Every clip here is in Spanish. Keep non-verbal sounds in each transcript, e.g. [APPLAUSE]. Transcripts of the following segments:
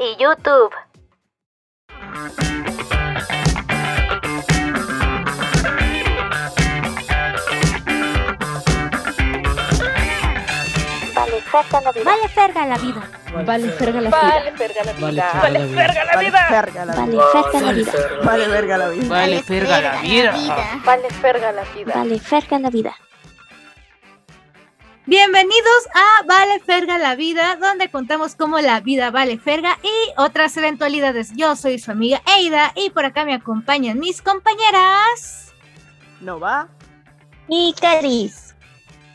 y YouTube. Vale, ferga la vida. Vale ferga la vida. Vale, ferga la Vale, vida. la Vale, vida. verga la Vale, vida. la Vale, vida. verga la Vale vida. ferga la vida. Vale, verga la vida. Vale, ferga la vida. Vale, verga la vida. Vale ferga la vida. Bienvenidos a Vale Ferga la Vida, donde contamos cómo la vida vale ferga y otras eventualidades. Yo soy su amiga Eida y por acá me acompañan mis compañeras. No va. Y Caris.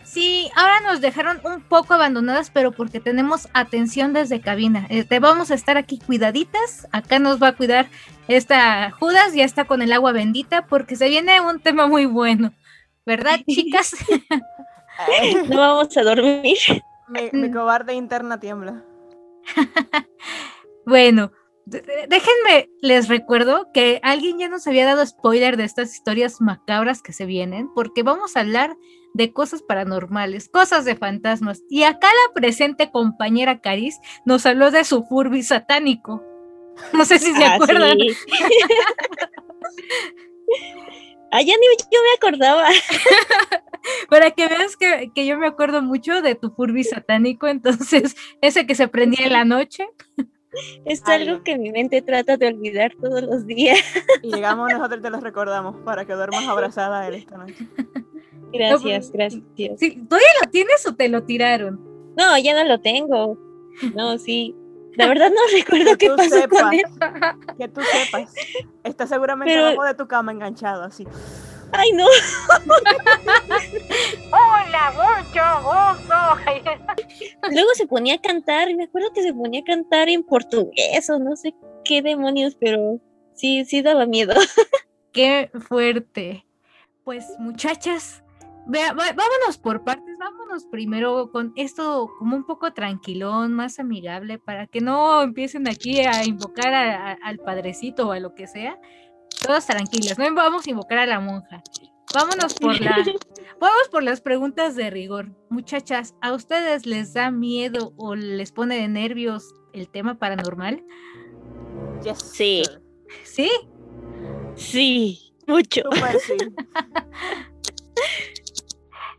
Sí, ahora nos dejaron un poco abandonadas, pero porque tenemos atención desde cabina. Eh, te vamos a estar aquí cuidaditas. Acá nos va a cuidar esta Judas, ya está con el agua bendita, porque se viene un tema muy bueno. ¿Verdad, chicas? [LAUGHS] No vamos a dormir. Mi, mi cobarde interna tiembla. [LAUGHS] Bueno, déjenme, les recuerdo que alguien ya nos había dado spoiler de estas historias macabras que se vienen, porque vamos a hablar de cosas paranormales, cosas de fantasmas. Y acá la presente compañera Caris nos habló de su furby satánico. No sé si se Ah, acuerdan. sí. [LAUGHS] ah, ya ni yo me acordaba. [LAUGHS] Para que veas que, que yo me acuerdo mucho de tu furby satánico, entonces [LAUGHS] ese que se prendía en la noche. Es Ay, algo que mi mente trata de olvidar todos los días. Y llegamos nosotros y te los recordamos para que duermas abrazada a él esta noche. [LAUGHS] Gracias, gracias. Sí, ¿Todavía lo tienes o te lo tiraron? No, ya no lo tengo. No, sí. La verdad no [LAUGHS] recuerdo Que qué tú pasó con sepas. él. Que tú sepas. Está seguramente Pero- abajo de tu cama enganchado así. Ay, no. [LAUGHS] Hola, mucho gusto. [LAUGHS] Luego se ponía a cantar, y me acuerdo que se ponía a cantar en portugués o no sé qué demonios, pero sí, sí daba miedo. Qué fuerte. Pues muchachas, vea, va- vámonos por partes, vámonos primero con esto como un poco tranquilón, más amigable, para que no empiecen aquí a invocar a- a- al padrecito o a lo que sea. Todas tranquilas, no vamos a invocar a la monja. Vámonos por la, [LAUGHS] vamos por las preguntas de rigor. Muchachas, ¿a ustedes les da miedo o les pone de nervios el tema paranormal? Yes. Sí. ¿Sí? Sí, mucho. Sí. [LAUGHS]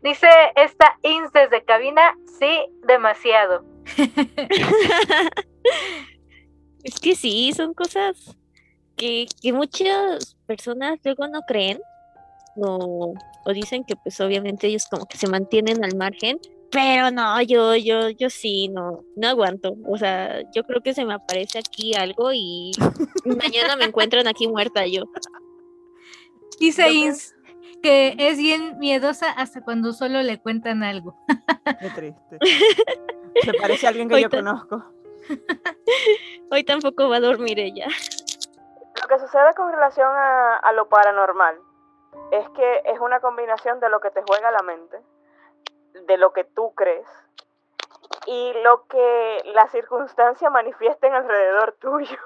Dice esta ins desde cabina, sí, demasiado. [LAUGHS] Es que sí, son cosas que, que muchas personas luego no creen o, o dicen que pues obviamente ellos como que se mantienen al margen, pero no, yo, yo, yo sí, no, no aguanto. O sea, yo creo que se me aparece aquí algo y mañana me encuentran aquí muerta yo. [LAUGHS] Dice Ins que es bien miedosa hasta cuando solo le cuentan algo. Qué triste. Se parece a alguien que yo Ahorita- conozco. Hoy tampoco va a dormir ella. Lo que sucede con relación a, a lo paranormal es que es una combinación de lo que te juega la mente, de lo que tú crees y lo que la circunstancia manifiesta en alrededor tuyo.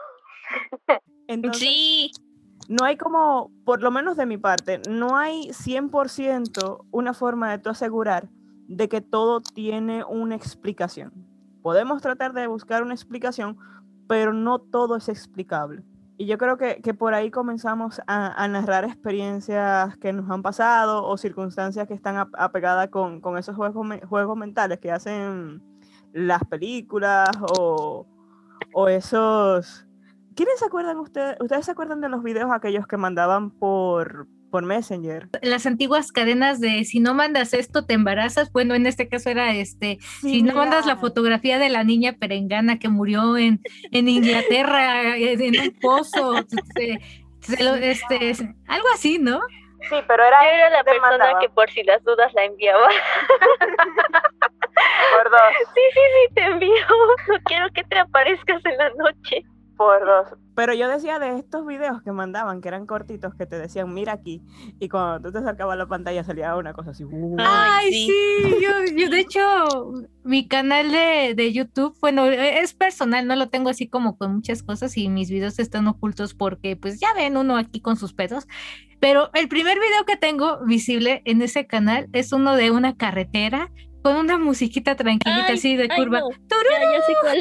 Entonces, Sí, no hay como, por lo menos de mi parte, no hay 100% una forma de tú asegurar de que todo tiene una explicación. Podemos tratar de buscar una explicación, pero no todo es explicable. Y yo creo que, que por ahí comenzamos a, narrar experiencias que nos han pasado o circunstancias que están ap- apegadas con, con esos juegos, juegos mentales que hacen las películas o, o esos... ¿Quiénes se acuerdan ustedes? ¿Ustedes se acuerdan de los videos aquellos que mandaban por, por Messenger? Las antiguas cadenas de si no mandas esto te embarazas, bueno, en este caso era este, si no mandas la fotografía de la niña perengana que murió en, en Inglaterra [LAUGHS] en un pozo, se- se lo- este, se- algo así, ¿no? Sí, pero era, Yo era la persona mandaba que por si las dudas la enviaba. [LAUGHS] por dos. Sí, sí, sí, te envío. No [LAUGHS] quiero que te aparezcas en la noche. Por dos. Pero yo decía de estos videos que mandaban, que eran cortitos, que te decían, mira aquí, y cuando tú te acercabas a la pantalla salía una cosa así. uh, Ay, Ay, sí. sí, yo, [LAUGHS] yo, de hecho, mi canal de, de YouTube, bueno, e- es personal, no lo tengo así como con muchas cosas y mis videos están ocultos porque pues ya ven uno aquí con sus pedos, pero el primer video que tengo visible en ese canal es uno de una carretera con una musiquita tranquilita Ay, así de ay, curva no, tururú, Ya, ya sé cuál.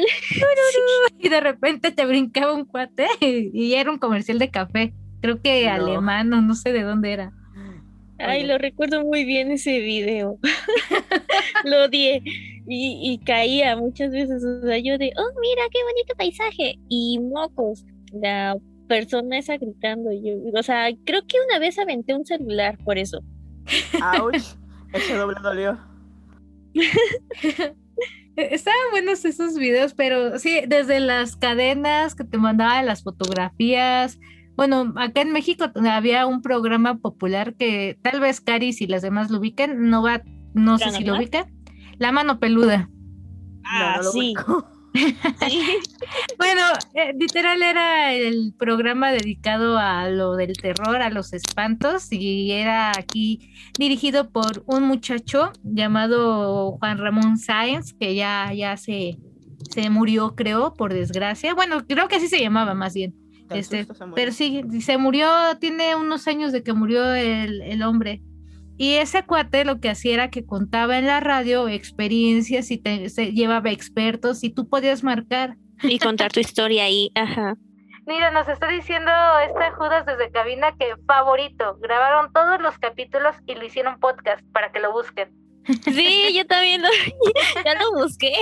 y de repente te brincaba un cuate [LAUGHS] y era un comercial de café, creo que No. alemán o no sé de dónde era. Ay, Oye. lo recuerdo muy bien ese video. [LAUGHS] lo odié. Y, y caía muchas veces. O sea, yo de, oh, mira qué bonito paisaje. Y mocos. La persona esa gritando. y Yo, o sea, creo que una vez aventé un celular por eso. Ouch, ese doble dolió. [LAUGHS] E- Estaban buenos esos videos, pero sí, desde las cadenas que te mandaban las fotografías. Bueno, acá en México había un programa popular que tal vez Caris y las demás lo ubiquen, no va, no sé ¿La si lo ubican. La mano peluda. Ah, no sí. ubico. Sí. [LAUGHS] Bueno, eh, literal era el programa dedicado a lo del terror, a los espantos, y era aquí dirigido por un muchacho llamado Juan Ramón Sáenz, que ya, ya se, se murió, creo, por desgracia. Bueno, creo que así se llamaba más bien. Este. Pero sí, se murió, tiene unos años de que murió el, el hombre. Y ese cuate lo que hacía era que contaba en la radio experiencias y te, se llevaba expertos y tú podías marcar Y contar tu [LAUGHS] historia ahí. Ajá. Mira, nos está diciendo este Judas desde cabina que favorito. Grabaron todos los capítulos y lo hicieron podcast para que lo busquen. Sí, yo también lo, [LAUGHS] ya lo busqué.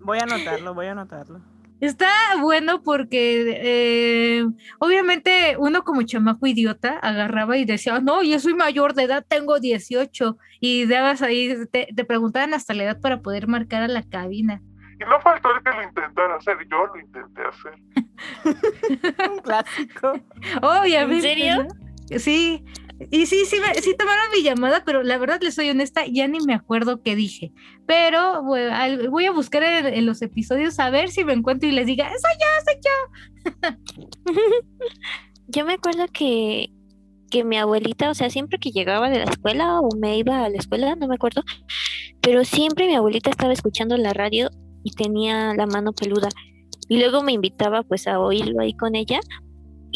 Voy a anotarlo, voy a anotarlo. Está bueno porque eh, obviamente uno como chamaco idiota agarraba y decía, no, yo soy mayor de edad, tengo 18 y dabas ahí, te, te preguntaban hasta la edad para poder marcar a la cabina. Y no faltó el que lo intentara hacer, yo lo intenté hacer. [LAUGHS] Un clásico. Obviamente. ¿En serio? ¿no? Sí. Y sí, sí, me- sí tomaron mi llamada, pero la verdad les soy honesta, ya ni me acuerdo qué dije. Pero voy a buscar en, en los episodios a ver si me encuentro y les diga, soy yo, soy yo. Yo me acuerdo que, que mi abuelita, o sea, siempre que llegaba de la escuela o me iba a la escuela, no me acuerdo, pero siempre mi abuelita estaba escuchando la radio y tenía la mano peluda. Y luego me invitaba pues a oírlo ahí con ella.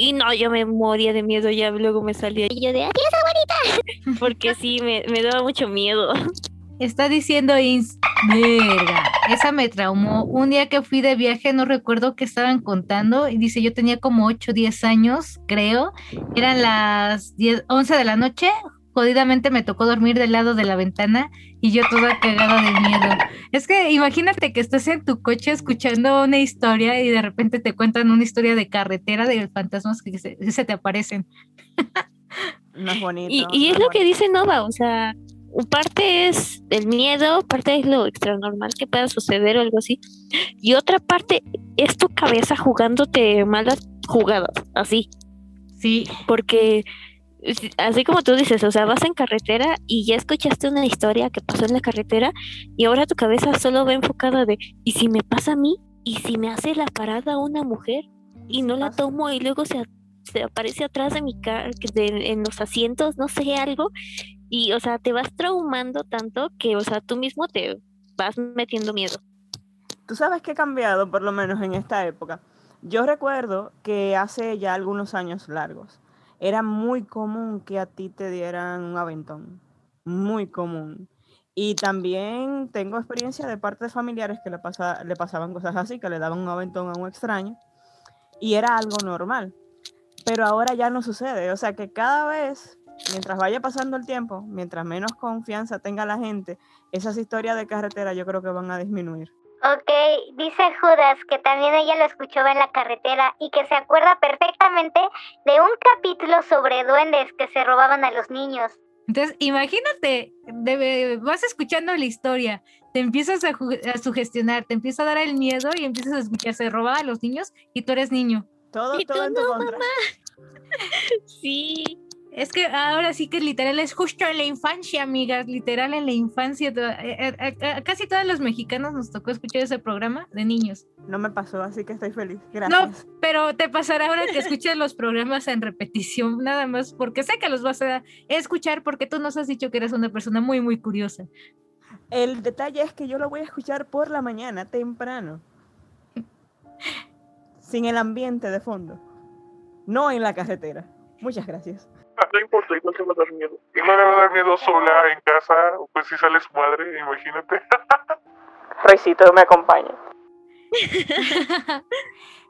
Y no, yo me moría de miedo, ya luego me salía. Y yo de, adiós abuelita. [LAUGHS] Porque sí, me, me daba mucho miedo. Está diciendo Ins, verga, esa me traumó. Un día que fui de viaje, no recuerdo qué estaban contando, y dice, yo tenía como 8 o 10 años, creo. Eran las 10, 11 de la noche. Jodidamente me tocó dormir del lado de la ventana y yo toda cagada de miedo. Es que imagínate que estás en tu coche escuchando una historia y de repente te cuentan una historia de carretera de fantasmas que se, que se te aparecen. No es bonito. Y, y no es lo que dice Nova, o sea, parte es el miedo, parte es lo extranormal que pueda suceder o algo así. Y otra parte es tu cabeza jugándote malas jugadas, así. Sí, Porque así como tú dices, o sea, vas en carretera y ya escuchaste una historia que pasó en la carretera y ahora tu cabeza solo va enfocada de, ¿y si me pasa a mí? ¿Y si me hace la parada una mujer? Y no la tomo y luego se, se aparece atrás de mi cara, en los asientos, no sé, algo. Y, o sea, te vas traumando tanto que, o sea, tú mismo te vas metiendo miedo. Tú sabes que ha cambiado, por lo menos en esta época. Yo recuerdo que hace ya algunos años largos era muy común que a ti te dieran un aventón. Muy común. Y también tengo experiencia de parte de familiares que le, pasa- le pasaban cosas así, que le daban un aventón a un extraño. Y era algo normal. Pero ahora ya no sucede. O sea que cada vez, mientras vaya pasando el tiempo, mientras menos confianza tenga la gente, esas historias de carretera yo creo que van a disminuir. Ok, dice Judas que también ella lo escuchó en la carretera y que se acuerda perfectamente de un capítulo sobre duendes que se robaban a los niños. Entonces, imagínate, debe- vas escuchando la historia, te empiezas a, a sugestionar, te empieza a dar el miedo y empiezas a escuchar, se robaba a los niños y tú eres niño. Todo, Y todo tú en tu no, contra. [LAUGHS] Sí. Es que ahora sí que literal es justo en la infancia, amigas, literal en la infancia. eh, eh, a- casi todos los mexicanos nos tocó escuchar ese programa de niños. No me pasó, así que estoy feliz. Gracias. Pero te pasará ahora que [LAUGHS] escuches los programas en repetición, nada más, porque sé que los vas a escuchar porque tú nos has dicho que eres una persona muy, muy curiosa. El detalle es que yo lo voy a escuchar por la mañana, temprano. Sin el ambiente de fondo. No en la carretera. Muchas gracias. [LAUGHS] No importa, igual te va a dar miedo. Igual le va a dar miedo sola en casa, pues si sale su madre, imagínate. [LAUGHS] Roycito me acompaña. [LAUGHS]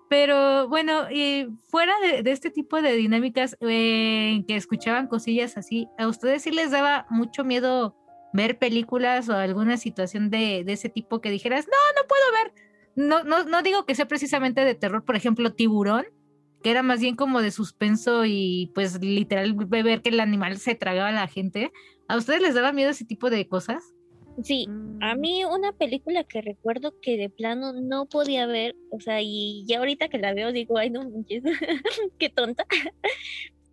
Pero bueno, y fuera de, de este tipo de dinámicas eh, en que escuchaban cosillas así, ¿a ustedes sí les daba mucho miedo ver películas o alguna situación de, de ese tipo que dijeras, no, no puedo ver? No, no, no digo que sea precisamente de terror, por ejemplo, Tiburón, que era más bien como de suspenso y pues literal ver que el animal se tragaba a la gente. ¿A ustedes les daba miedo ese tipo de cosas? Sí, a Mm, mí una película que recuerdo que de plano no podía ver, o sea, y ya ahorita que la veo digo, ay, no manches, [LAUGHS] qué tonta, [LAUGHS]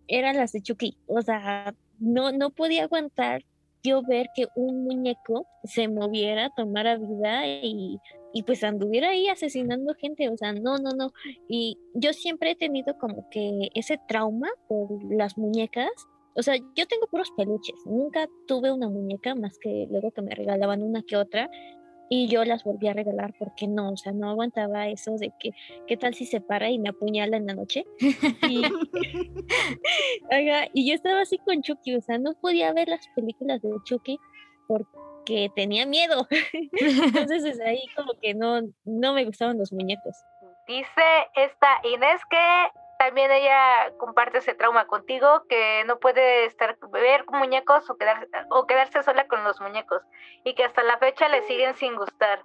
eran las de Chucky. O sea, no, no podía aguantar yo ver que un muñeco se moviera, tomara vida y, y pues anduviera ahí asesinando gente. O sea, no, no, no. Y yo siempre he tenido como que ese trauma por las muñecas. O sea, yo tengo puros peluches. Nunca tuve una muñeca más que luego que me regalaban una que otra. Y yo las volví a regalar porque no, o sea, no aguantaba eso de que, ¿qué tal si se para y me apuñala en la noche? Y, [LAUGHS] [LAUGHS] y yo estaba así con Chucky, o sea, no podía ver las películas de Chucky porque tenía miedo. [LAUGHS] Entonces desde ahí como que no, no me gustaban los muñecos. Dice esta Inés que también ella comparte ese trauma contigo, que no puede estar ver muñecos o, quedar, o quedarse sola con los muñecos y que hasta la fecha le siguen sin gustar.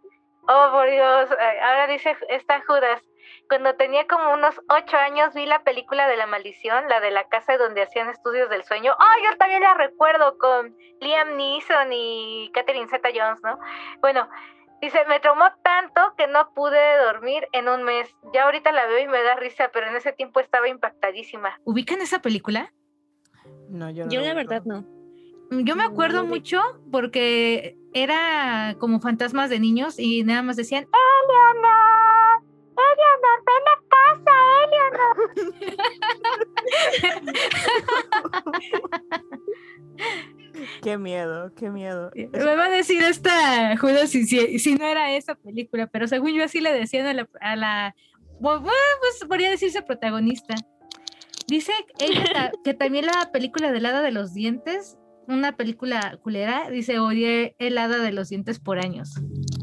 Oh, por Dios, eh, ahora dice esta Judas, cuando tenía como unos ocho años vi la película de la maldición, la de la casa donde hacían estudios del sueño. Oh, yo también la recuerdo con Liam Neeson y Catherine Zeta-Jones, ¿no? Bueno, Dice, me traumó tanto que no pude dormir en un mes. Ya ahorita la veo y me da risa, pero en ese tiempo estaba impactadísima. ¿Ubican esa película? No, yo no. Yo la verdad no. Yo me acuerdo mucho porque era como fantasmas de niños y nada más decían, Eleanor, Eleanor, ven a casa, Eleanor. Qué miedo, qué miedo. Me va a decir esta Judas si, si, si no era esa película, pero según yo así le decían a la, a la bu- bu- pues podría decirse protagonista. Dice ella que también la película del hada de los dientes, una película culera, dice odié el hada de los dientes por años.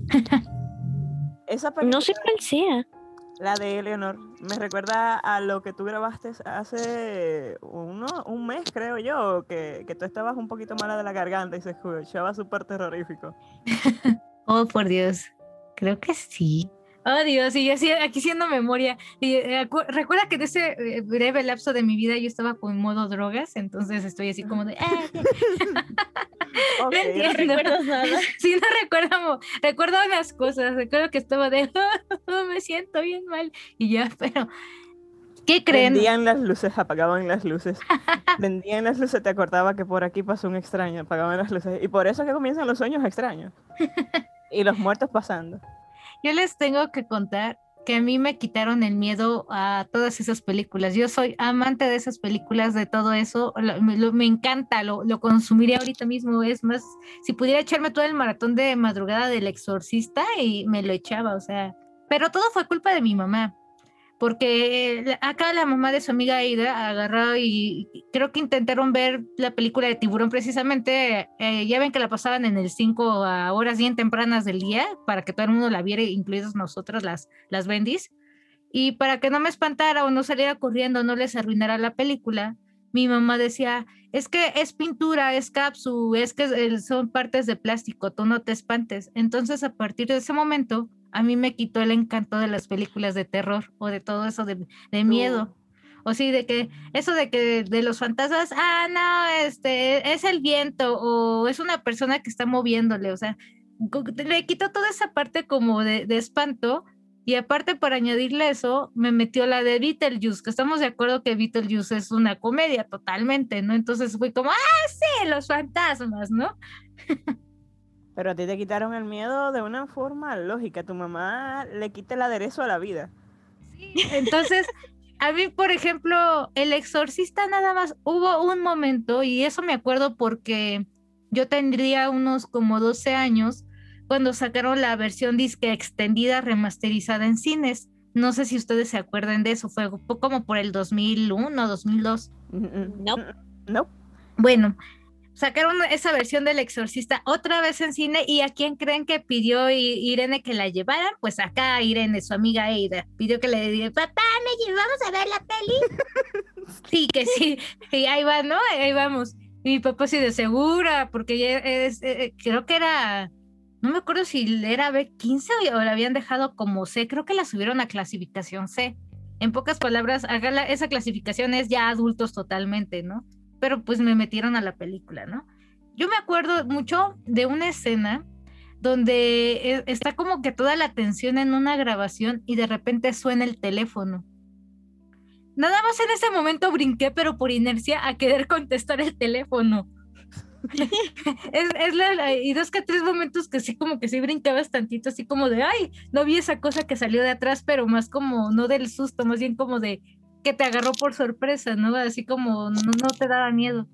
[LAUGHS] Esa película, No sé cuál sea. la de Eleanor, me recuerda a lo que tú grabaste hace uno, un mes, creo yo, que, que tú estabas un poquito mala de la garganta y se escuchaba súper terrorífico. [LAUGHS] Oh, por Dios. Creo que sí. Oh, Dios, y yo así, aquí haciendo memoria. Y, eh, recuerda que en ese eh, breve lapso de mi vida yo estaba con modo drogas, entonces estoy así como de... "Ah, [LAUGHS] Ok, No No entiendo. nada. [LAUGHS] Sí, no recuerdo, recuerdo unas cosas, recuerdo que estaba de, [LAUGHS] me siento bien mal, y ya, pero, ¿qué creen? Prendían las luces, apagaban las luces. Prendían las luces, te acordaba que por aquí pasó un extraño, apagaban las luces. Y por eso es que comienzan los sueños extraños. Y los muertos pasando. Yo les tengo que contar que a mí me quitaron el miedo a todas esas películas. Yo soy amante de esas películas, de todo eso. me encanta, lo, lo consumiría ahorita mismo. Es más, si pudiera echarme todo el maratón de madrugada del exorcista y me lo echaba, o sea. Pero todo fue culpa de mi mamá. Porque acá la mamá de su amiga Aida agarró y creo que intentaron ver la película de Tiburón precisamente. eh, ya ven que la pasaban en el 5 a horas bien tempranas del día para que todo el mundo la viera, incluidos nosotras las, las bendis. Y para que no me espantara o no saliera corriendo, no les arruinara la película, mi mamá decía, es que es pintura, es capsu, es que son partes de plástico, tú no te espantes. Entonces a partir de ese momento, a mí me quitó el encanto de las películas de terror o de todo eso de, de miedo. O sí, de que eso de que de los fantasmas, ah, no, este, es el viento o es una persona que está moviéndole, o sea, le quitó toda esa parte como de, de espanto Y aparte, para añadirle eso, me metió la de Beetlejuice, que estamos de acuerdo que Beetlejuice es una comedia totalmente, ¿no? Entonces fue como, ah, sí, los fantasmas, ¿no? [LAUGHS] Pero a ti te quitaron el miedo de una forma lógica. Tu mamá le quita el aderezo a la vida. Sí, entonces, a mí, por ejemplo, El Exorcista nada más hubo un momento, y eso me acuerdo porque yo tendría unos como 12 años cuando sacaron la versión disque extendida remasterizada en cines. No sé si ustedes se acuerdan de eso, fue como por el 2001, 2002. No. No. Bueno, sacaron esa versión del exorcista otra vez en cine y a quién creen que pidió Irene que la llevaran, pues acá Irene, su amiga Eida, pidió que le diga, papá, me llevamos a ver la peli. [LAUGHS] sí, que sí, y ahí va, ¿no? Ahí vamos. Y mi papá sí de segura, porque ya es, eh, creo que era no me acuerdo si era B15 o la habían dejado como C, creo que la subieron a clasificación C. En pocas palabras, esa clasificación es ya adultos totalmente, ¿no? Pero pues me metieron a la película, ¿no? Yo me acuerdo mucho de una escena donde e, está como que toda la atención en una grabación y de repente suena el teléfono. Nada más en ese momento brinqué, pero por inercia, a querer contestar el teléfono. [LAUGHS] es, la, y dos que tres momentos que sí como que sí brincabas tantito, así como de, ay, no vi esa cosa que salió de atrás, pero más como, no del susto, más bien como de que te agarró por sorpresa, ¿no? Así como no, no te daba miedo.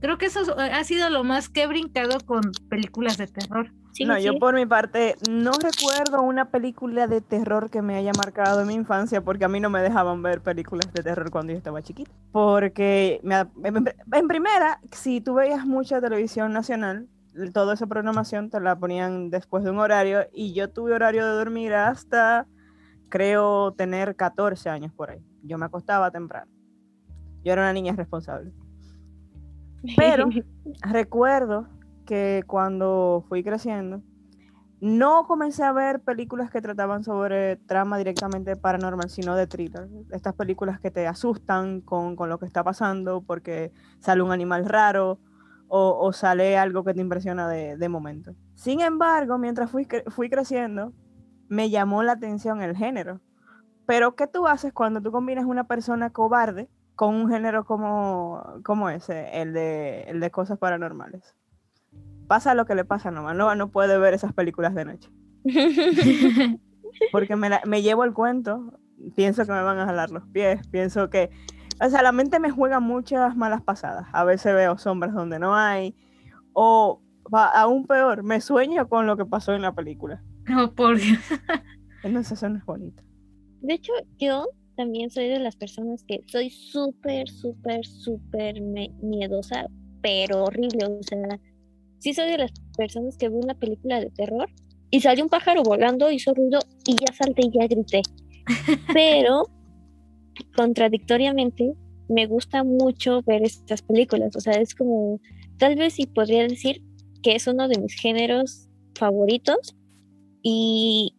Creo que eso ha sido lo más que he brincado con películas de terror no, yo por mi parte no recuerdo una película de terror que me haya marcado en mi infancia porque a mí no me dejaban ver películas de terror cuando yo estaba chiquita. Porque en primera, si tú veías mucha televisión nacional, toda esa programación te la ponían después de un horario y yo tuve horario de dormir hasta, creo, tener 14 años por ahí. Yo me acostaba temprano. Yo era una niña responsable. [LAUGHS] Pero recuerdo que cuando fui creciendo, no comencé a ver películas que trataban sobre trama directamente paranormal, sino de thriller. Estas películas que te asustan con, con lo que está pasando porque sale un animal raro o, o sale algo que te impresiona de, de, momento. Sin embargo, mientras fui, fui creciendo, me llamó la atención el género. Pero, ¿qué tú haces cuando tú combinas una persona cobarde con un género como, como ese, el de, el de cosas paranormales? pasa lo que le pasa nomás, no, no puede ver esas películas de noche. [LAUGHS] Porque me, me llevo el cuento, pienso que me van a jalar los pies, pienso que, o sea, la mente me juega muchas malas pasadas. A veces veo sombras donde no hay, o aún peor, me sueño con lo que pasó en la película. Oh, por Dios. Entonces eso no es bonito. De hecho, yo también soy de las personas que soy súper, súper, súper miedosa, pero horrible. O sea, sí soy de las personas que ve una película de terror y salió un pájaro volando, hizo ruido y ya salté y ya grité. [LAUGHS] Pero, contradictoriamente, me gusta mucho ver estas películas. O sea, es como, tal vez sí podría decir que es uno de mis géneros favoritos. Y,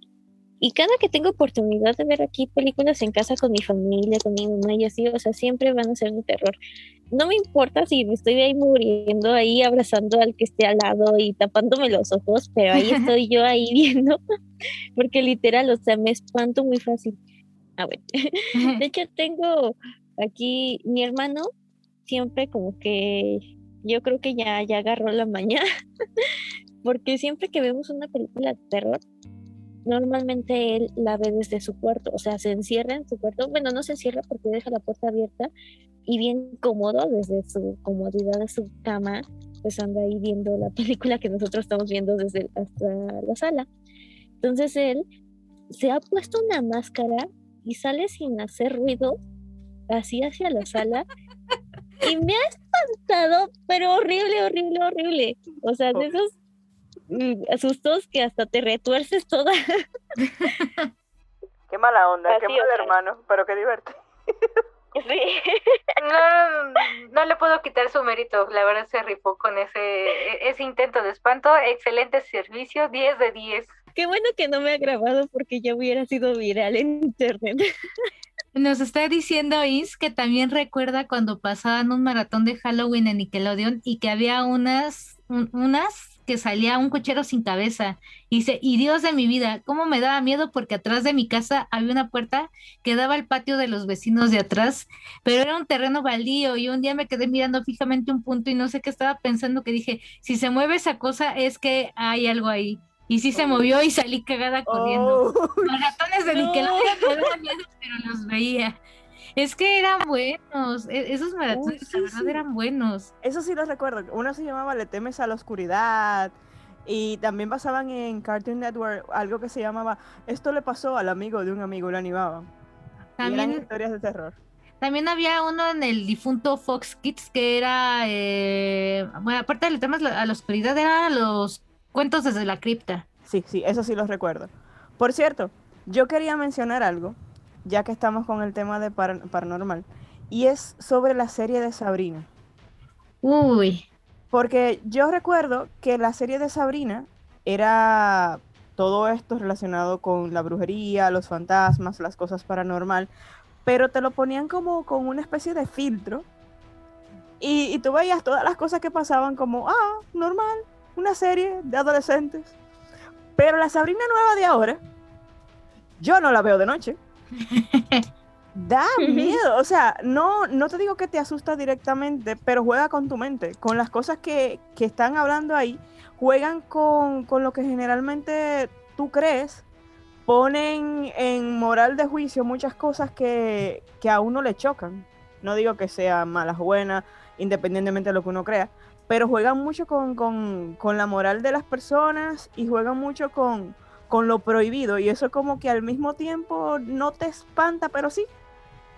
y cada que tengo oportunidad de ver aquí películas en casa con mi familia, con mi mamá y así, o sea, siempre van a ser de terror. No me importa si me estoy ahí muriendo, ahí abrazando al que esté al lado y tapándome los ojos, pero ahí [LAUGHS] estoy yo ahí viendo, porque literal, o sea, me espanto muy fácil. Ah, bueno. De hecho, tengo aquí mi hermano, siempre como que yo creo que ya, ya agarró la mañana, [LAUGHS] porque siempre que vemos una película de terror, normalmente él la ve desde su cuarto, o sea, se encierra en su cuarto, bueno, no se encierra porque deja la puerta abierta y bien cómodo desde su comodidad de su cama, pues anda ahí viendo la [LAUGHS] película que nosotros estamos viendo desde hasta la sala. Entonces él se ha puesto una máscara y sale sin hacer ruido así hacia la sala y me ha espantado, pero horrible, horrible, horrible. O sea, de oh. esos Mm, asustos que hasta te retuerces toda. qué mala onda, qué mal hermano, pero qué divertido. [LAUGHS] Sí. No, no, le puedo quitar su mérito, la verdad se rifó con ese, e, ese intento de espanto, excelente servicio, 10 de 10. Qué bueno que no me ha grabado porque ya hubiera sido viral en internet. [LAUGHS] Nos está diciendo Is que también recuerda cuando pasaban un maratón de Halloween en Nickelodeon y que había unas, unas que salía un cochero sin cabeza. Y dice, y Dios de mi vida, cómo me daba miedo porque atrás de mi casa había una puerta que daba al patio de los vecinos de atrás, pero era un terreno baldío y un día me quedé mirando fijamente un punto y no sé qué estaba pensando que dije, si se mueve esa cosa es que hay algo ahí. Y sí se movió y salí cagada corriendo. Oh, Maratones de [LAUGHS] No. Nickelodeon me daban miedo, pero los veía. Es que eran buenos, e- esos maratones sí, la verdad sí. eran buenos. Eso sí lo recuerdo. Uno se llamaba Le temes a la oscuridad. Y también pasaban en Cartoon Network algo que se llamaba Esto le pasó al amigo de un amigo lo animaban. Y eran También, historias de terror. también había uno en el difunto Fox Kids que era, eh, bueno, aparte de Le temes a la oscuridad, eran los cuentos desde la cripta. Sí, sí, eso sí los recuerdo. Por cierto, yo quería mencionar algo, ya que estamos con el tema de par- paranormal, y es sobre la serie de Sabrina. Uy, Porque yo recuerdo que la serie de Sabrina era todo esto relacionado con la brujería, los fantasmas, las cosas paranormal, pero te lo ponían como con una especie de filtro. Y, y tú veías todas las cosas que pasaban como, ah, normal, una serie de adolescentes. Pero la Sabrina nueva de ahora, yo no la veo de noche. [LAUGHS] Da miedo, o sea, no, no te digo que te asusta directamente, pero juega con tu mente, con las cosas que, que están hablando ahí, juegan con, con lo que generalmente tú crees, ponen en moral de juicio muchas cosas que, que a uno le chocan. No digo que sean malas o buenas, independientemente de lo que uno crea, pero juegan mucho con, con- con la moral de las personas y juegan mucho con, con lo prohibido y eso como que al mismo tiempo no te espanta, pero sí.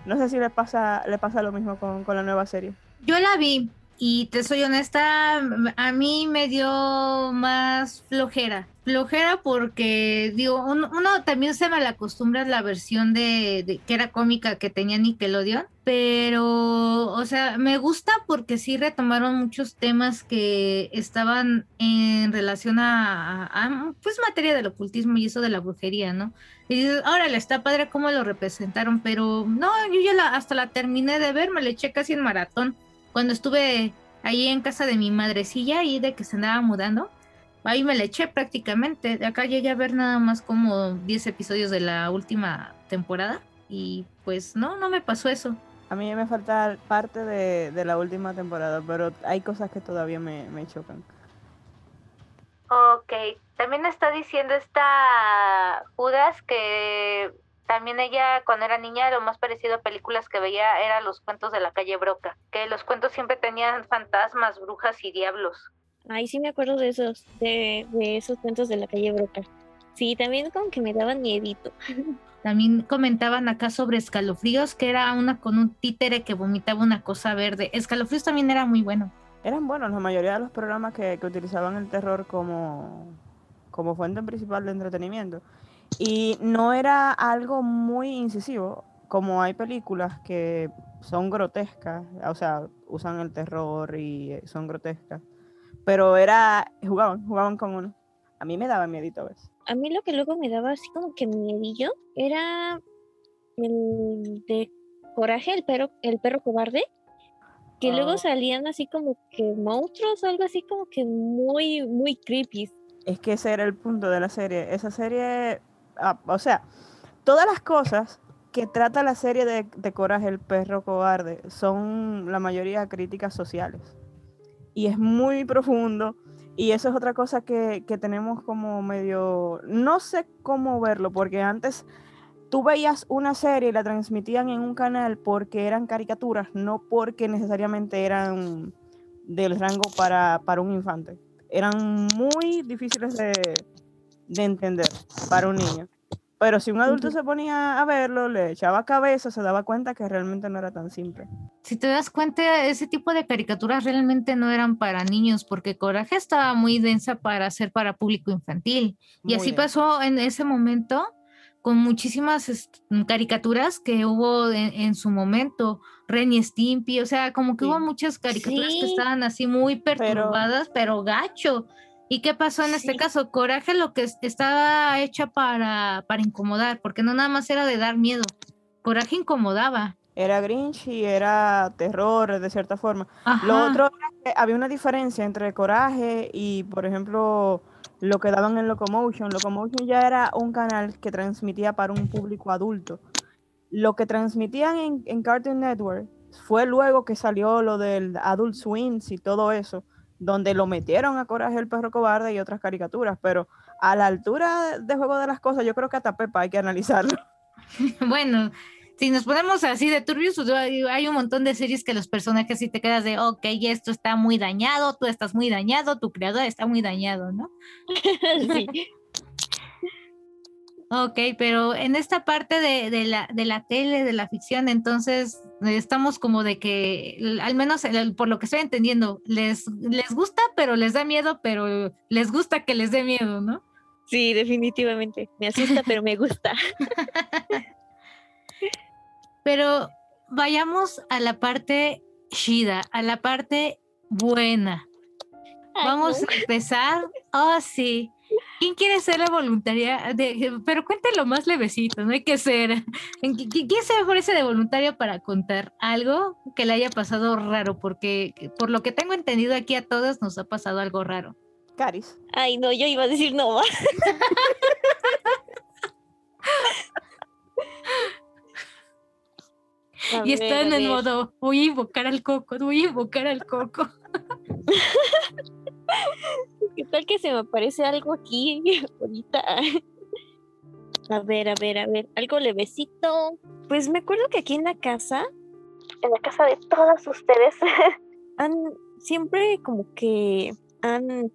No sé si le pasa, le pasa lo mismo con, con la nueva serie. yo la vi y te soy honesta, a mí me dio más flojera. Flojera porque, digo, un- uno también se mal acostumbra a la versión de, que era cómica que tenía Nickelodeon, pero, o sea, me gusta porque sí retomaron muchos temas que estaban en relación a, a- pues, materia del ocultismo y eso de la brujería, ¿no? Y dices, órale, está padre cómo lo representaron, pero no, yo ya la- hasta la terminé de ver, me la eché casi en maratón cuando estuve ahí en casa de mi madrecilla y de que se andaba mudando. Ahí me la eché prácticamente. De acá llegué a ver nada más como 10 episodios de la última temporada. Y pues no, no me pasó eso. A mí me falta parte de, de la última temporada, pero hay cosas que todavía me, me chocan. Ok, también está diciendo esta Judas que también ella cuando era niña lo más parecido a películas que veía era los cuentos de la calle Broca, que los cuentos siempre tenían fantasmas, brujas y diablos. Ay, sí me acuerdo de esos, de, de esos cuentos de la calle Broca. Sí, también como que me daban miedito. [LAUGHS] También comentaban acá sobre escalofríos, que era una con un títere que vomitaba una cosa verde. Escalofríos también era muy bueno. Eran buenos la mayoría de los programas que, que utilizaban el terror como, como fuente principal de entretenimiento. Y no era algo muy incisivo, como hay películas que son grotescas, o sea, usan el terror y eh, son grotescas. Pero era, jugaban, jugaban con uno. A mí me daba miedito a veces. A mí lo que luego me daba así como que miedillo era el de Coraje, el perro, el perro cobarde, que Oh. luego salían así como que monstruos o algo así como que muy, muy creepy. Es que ese era el punto de la serie. Esa serie, o sea, todas las cosas que trata la serie de, de Coraje, el perro cobarde, son la mayoría críticas sociales. Y es muy profundo. Y eso es otra cosa que, que tenemos como medio... No sé cómo verlo, porque antes tú veías una serie y la transmitían en un canal porque eran caricaturas, no porque necesariamente eran del rango para, para un infante. Eran muy difíciles de, de entender para un niño. Pero si un adulto se ponía a verlo, le echaba cabeza, se daba cuenta que realmente no era tan simple. Si te das cuenta, ese tipo de caricaturas realmente no eran para niños, porque Coraje estaba muy densa para ser para público infantil. Y así pasó en ese momento con muchísimas caricaturas que hubo en, en su momento, Ren y Stimpy, o sea, como que Sí. hubo muchas caricaturas que Sí. estaban así muy perturbadas, pero, gacho. ¿Y qué pasó en este caso? Coraje lo que es- estaba hecha para, para incomodar, porque no nada más era de dar miedo, Coraje incomodaba. era Grinch y era terror de cierta forma. Lo otro era que había una diferencia entre Coraje y, por ejemplo, lo que daban en Locomotion. Locomotion ya era un canal que transmitía para un público adulto. Lo que transmitían en, en Cartoon Network fue luego que salió lo del Adult Swings y todo eso, donde lo metieron a Coraje el perro cobarde y otras caricaturas, pero a la altura de Juego de las Cosas, yo creo que hasta Pepa hay que analizarlo. [LAUGHS] [LAUGHS] Bueno, si nos ponemos así de turbios, pues, hay un montón de series que los personajes sí te quedas de, ok, esto está muy dañado, tú estás muy dañado, tu creador está muy dañado, ¿no? [LAUGHS] Sí. Ok, pero en esta parte de, de la, de la tele, de la ficción, entonces estamos como de que, al menos el- por lo que estoy entendiendo, les, les gusta, pero les da miedo, pero les gusta que les dé miedo, ¿no? Sí, definitivamente. Me asusta, pero me gusta. [LAUGHS] Pero vayamos a la parte chida, a la parte buena. Vamos a empezar. Oh, sí. ¿Quién quiere ser la voluntaria? De, pero cuéntelo más levecito, no hay que ser. ¿En qui- qui- ¿Quién se ofrece de voluntaria para contar algo que le haya pasado raro? Porque por lo que tengo entendido aquí a todos nos ha pasado algo raro. Caris. Ay, no, yo iba a decir no. [LAUGHS] Y están en ver. modo, voy a invocar al coco, voy a invocar al coco. [LAUGHS] ¿Qué tal que se me aparece algo aquí [LAUGHS] ahorita? A ver, a ver, a ver, algo levecito. Pues me acuerdo que aquí en la casa, en la casa de todas ustedes, [LAUGHS] han siempre como que han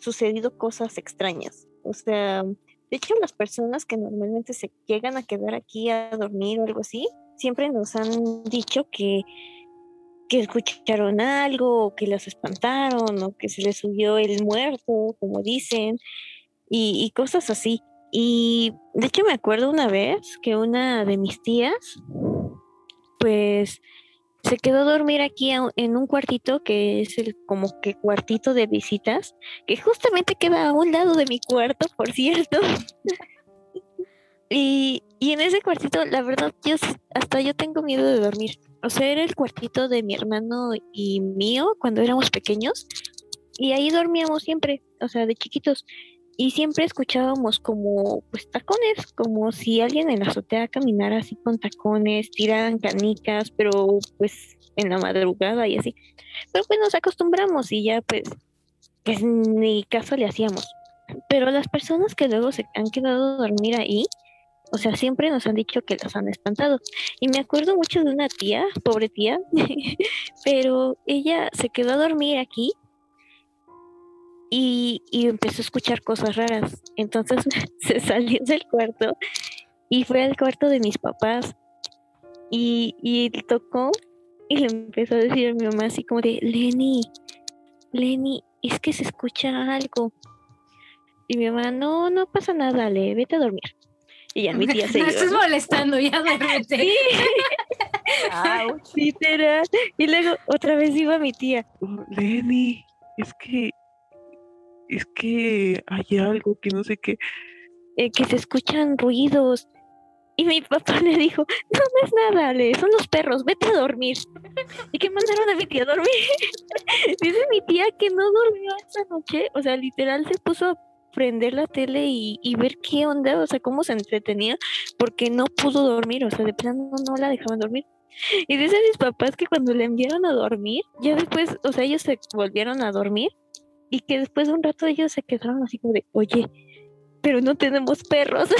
sucedido cosas extrañas. O sea, de hecho las personas que normalmente se llegan a quedar aquí a dormir o algo así, siempre nos han dicho que que escucharon algo, o que los espantaron, o que se les subió el muerto, como dicen, y, y cosas así. Y de hecho me acuerdo una vez que una de mis tías, pues se quedó a dormir aquí en un cuartito que es el como que cuartito de visitas, que justamente queda a un lado de mi cuarto, por cierto. [LAUGHS] y, y en ese cuartito, la verdad, yo hasta yo tengo miedo de dormir. O sea, era el cuartito de mi hermano y mío cuando éramos pequeños. Y ahí dormíamos siempre, o sea, de chiquitos. Y siempre escuchábamos como, pues, tacones, como si alguien en la azotea caminara así con tacones, tiraran canicas, pero pues en la madrugada y así. Pero pues nos acostumbramos y ya pues, pues ni caso le hacíamos. Pero las personas que luego se han quedado a dormir ahí, o sea, siempre nos han dicho que las han espantado. Y me acuerdo mucho de una tía, pobre tía, [LAUGHS] pero ella se quedó a dormir aquí y, y empezó a escuchar cosas raras. Entonces [LAUGHS] se salió del cuarto y fue al cuarto de mis papás y, y tocó y le empezó a decir a mi mamá así como de, Lenny, Lenny, es que se escucha algo. Y mi mamá, no, no pasa nada, le vete a dormir. Y ya mi tía se [LAUGHS] No iba. estás molestando, ya duérmete. [LAUGHS] [LAUGHS] Sí, literal. Y luego otra vez iba mi tía. Oh, Lenny, es que. Es que hay algo que no sé qué. eh, que se escuchan ruidos. Y mi papá le dijo, no, no es nada, Ale, son los perros, vete a dormir. Y que mandaron a mi tía a dormir. Dice mi tía que no durmió esa noche, o sea, literal se puso a prender la tele y, y ver qué onda, o sea, cómo se entretenía, porque no pudo dormir, o sea, de plano no la dejaban dormir. Y dice mis papás que cuando le enviaron a dormir, ya después, o sea, ellos se volvieron a dormir y que después de un rato ellos se quedaron así como de, oye, pero no tenemos perros. [LAUGHS]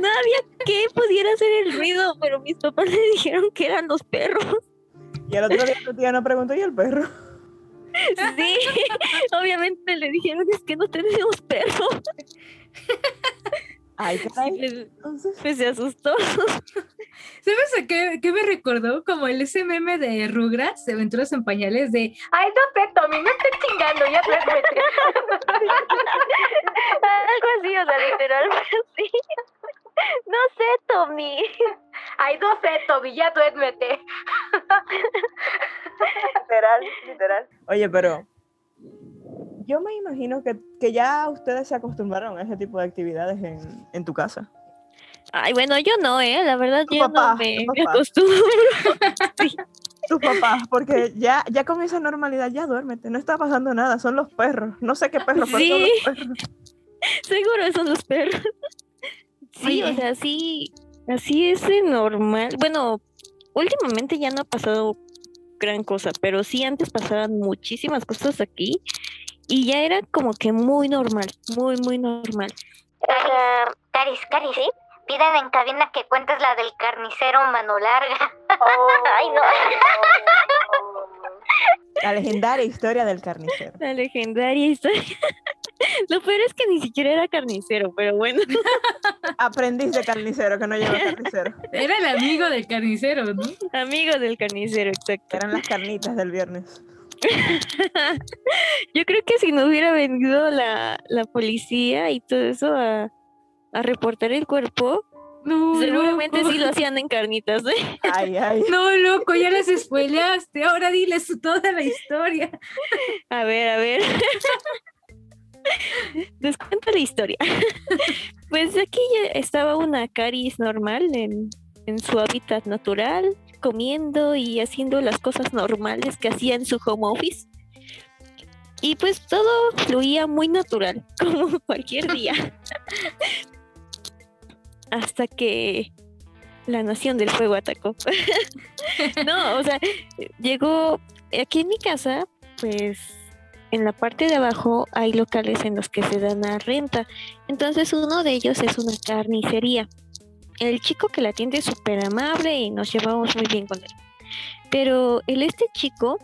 no había que pudiera hacer el ruido, pero mis papás le dijeron que eran los perros. Y el otro día tu tía no preguntó, ¿y el perro? Sí, [LAUGHS] obviamente le dijeron es que no tenemos perros. [LAUGHS] Ay, caray. pues, se asustó. [LAUGHS] ¿Sabes a qué, qué me recordó? Como el SMM de Rugrats, de Aventuras en Pañales, de Ay, no sé, Tommy, no estés chingando, ya duérmete. Algo así, o sea, literal, sí. [LAUGHS] No sé, Tommy. [LAUGHS] Ay, no sé, Tommy, ya duérmete. [LAUGHS] literal, literal. Oye, pero yo me imagino que, que ya ustedes se acostumbraron a ese tipo de actividades en, en tu casa. Ay, bueno, yo no, ¿eh? La verdad, Tu yo papá, no me, tu me papá. acostumbro. Sí. Tu papá, porque ya, ya con esa normalidad ya duérmete, no está pasando nada, son los perros. No sé qué perros, pero son Sí. los perros. Seguro son los perros. Sí, o sea, sí, así es de normal. Bueno, últimamente ya no ha pasado gran cosa, pero sí antes pasaban muchísimas cosas aquí y ya era como que muy normal, muy, muy normal. Caris, Caris, Caris, ¿sí? Piden en cabina que cuentes la del carnicero mano larga. [LAUGHS] Ay, no. La legendaria historia del carnicero. La legendaria historia. [LAUGHS] [LAUGHS] Lo peor es que ni siquiera era carnicero, pero bueno. [LAUGHS] Aprendiz de carnicero que no lleva carnicero. Era el amigo del carnicero, ¿no? Amigo del carnicero, exacto. Eran las carnitas del viernes. [LAUGHS] Yo creo que si no hubiera venido la, la policía y todo eso a, a reportar el cuerpo, No, seguramente loco. sí lo hacían en carnitas, ¿eh? Ay, ay. No, loco, ya las spoileaste. Ahora diles toda la historia. A ver, a ver. [LAUGHS] Les cuento la historia. [LAUGHS] Pues aquí estaba una Caris normal en, en su hábitat natural, comiendo y haciendo las cosas normales que hacía en su home office. Y pues todo fluía muy natural, [LAUGHS] como cualquier día. Hasta que la Nación del Fuego atacó. no, o sea, llegó aquí en mi casa, pues en la parte de abajo hay locales en los que se dan a renta. Entonces uno de ellos es una carnicería. El chico que la atiende es súper amable y nos llevamos muy bien con él. Pero el este chico,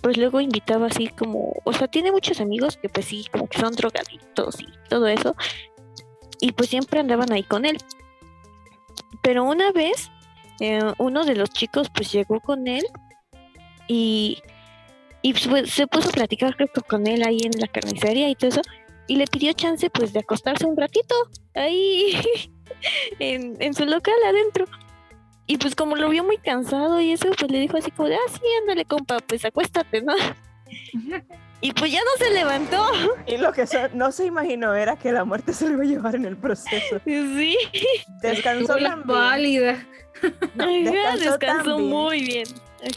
pues luego invitaba así como, o sea, tiene muchos amigos que pues sí, como que son drogadictos y todo eso. Y pues siempre andaban ahí con él. Pero una vez, eh, uno de los chicos pues llegó con él y y pues, se puso a platicar creo que con él ahí en la carnicería y todo eso y le pidió chance pues de acostarse un ratito ahí [LAUGHS] en, en su local adentro. Y pues como lo vio muy cansado y eso pues le dijo así como de ah sí ándale compa pues acuéstate no y pues ya no se levantó. [LAUGHS] Y lo que so- no se imaginó era que la muerte se lo iba a llevar en el proceso. [LAUGHS] sí. Descansó bien, válida. no, descansó muy bien.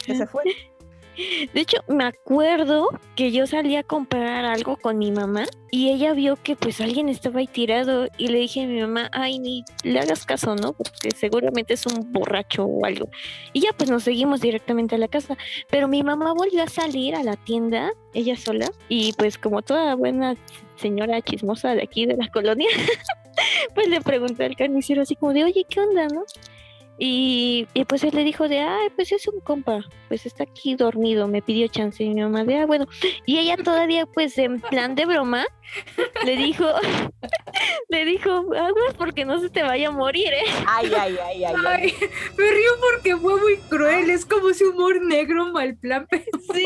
Que se fue. De hecho, me acuerdo que yo salí a comprar algo con mi mamá y ella vio que pues alguien estaba ahí tirado y le dije a mi mamá, ay, ni le hagas caso, ¿no? Porque seguramente es un borracho o algo. Y ya pues nos seguimos directamente a la casa. Pero mi mamá volvió a salir a la tienda, ella sola, y pues como toda buena señora chismosa de aquí de la colonia, [LAUGHS] pues le pregunté al carnicero así como de, oye, ¿qué onda, no? Y, y, pues él le dijo de, ay, pues es un compa, pues está aquí dormido, me pidió chance y mi mamá de, ah, bueno, y ella todavía pues en plan de broma le dijo, [LAUGHS] le dijo, aguas porque no se te vaya a morir, ¿eh? Ay, ay, ay, ay. ay. Ay, me río porque fue muy cruel. Es como ese humor negro mal plan. [LAUGHS] Sí.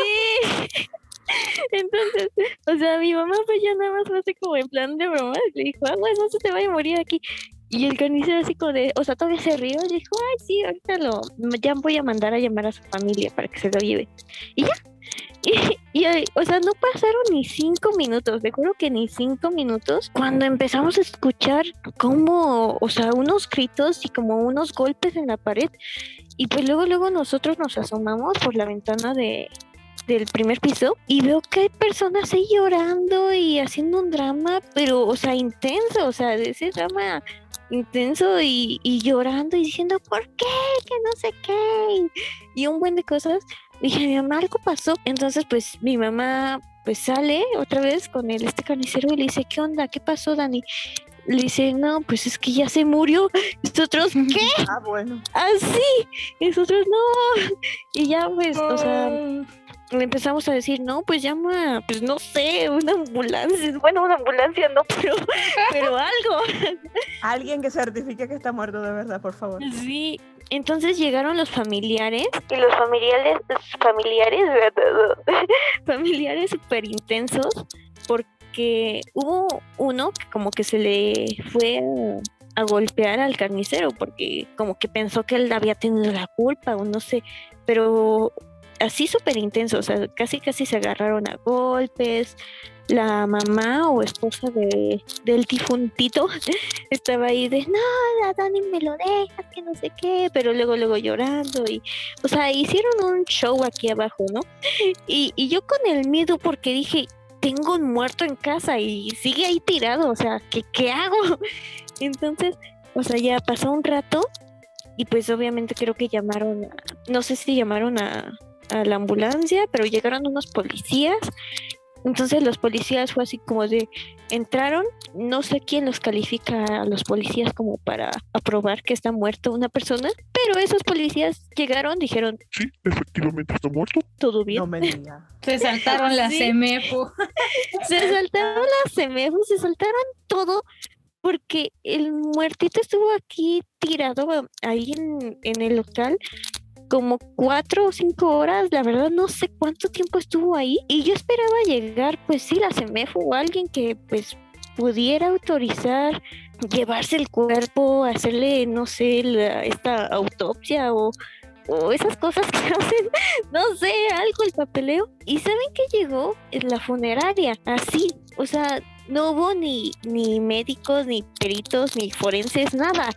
Entonces, o sea, mi mamá pues ya nada más fue así como en plan de broma, le dijo, aguas, no se te vaya a morir aquí. Y el carnicero así como de, o sea, todavía se rió y dijo, ay, sí, ahorita lo, ya voy a mandar a llamar a su familia para que se lo lleve. Y ya. [LAUGHS] Y, y, o sea, no pasaron ni cinco minutos, te juro que ni cinco minutos, cuando empezamos a escuchar como, o sea, unos gritos y como unos golpes en la pared. Y pues luego, luego nosotros nos asomamos por la ventana de, del primer piso y veo que hay personas ahí llorando y haciendo un drama, pero, o sea, intenso, o sea, de ese drama intenso y, y llorando y diciendo, ¿por qué? Que no sé qué. Y un buen de cosas. Dije, mi mamá, algo pasó. Entonces, pues, mi mamá, pues, sale otra vez con el este carnicero y le dice, ¿qué onda? ¿Qué pasó, Dani? Le dice, no, pues es que ya se murió. [LAUGHS] Nosotros, [LAUGHS] ¿qué? Ah, bueno. Así. Y nosotros, no. Y ya, pues, o sea, le empezamos a decir, no, pues llama, pues no sé, una ambulancia. Bueno, una ambulancia no, [LAUGHS] pero, pero algo. Alguien que certifique que está muerto de verdad, por favor. Sí. Entonces llegaron los familiares. Y los familiares, familiares, [LAUGHS] familiares súper intensos, porque hubo uno que como que se le fue a, a golpear al carnicero, porque como que pensó que él había tenido la culpa o no sé, pero así súper intenso, o sea, casi casi se agarraron a golpes. La mamá o esposa de, del difuntito [LAUGHS] estaba ahí de, no, la Dani me lo dejas, que no sé qué, pero luego, luego llorando y, o sea, hicieron un show aquí abajo, ¿no? Y, y yo con el miedo porque dije, tengo un muerto en casa y sigue ahí tirado, o sea, ¿qué, qué hago? [LAUGHS] Entonces, o sea, ya pasó un rato y pues obviamente creo que llamaron, a- no sé si llamaron a, a la ambulancia, pero llegaron unos policías. Entonces los policías fue así como de, entraron, no sé quién los califica a los policías como para aprobar que está muerto una persona, pero esos policías llegaron, dijeron, Sí, efectivamente está muerto. todo bien. No me diga. [LAUGHS] Se saltaron la. CEMEFO. [LAUGHS] Se saltaron las semefos, se saltaron todo porque el muertito estuvo aquí tirado ahí en, en el local como cuatro o cinco horas, la verdad no sé cuánto tiempo estuvo ahí y yo esperaba llegar pues sí la semefo o alguien que pues pudiera autorizar llevarse el cuerpo, hacerle no sé la- esta autopsia o, o esas cosas que [LAUGHS] hacen, no sé, algo el papeleo. ¿Y saben qué llegó? En la funeraria, así, o sea, no hubo ni, ni médicos, ni peritos, ni forenses, nada.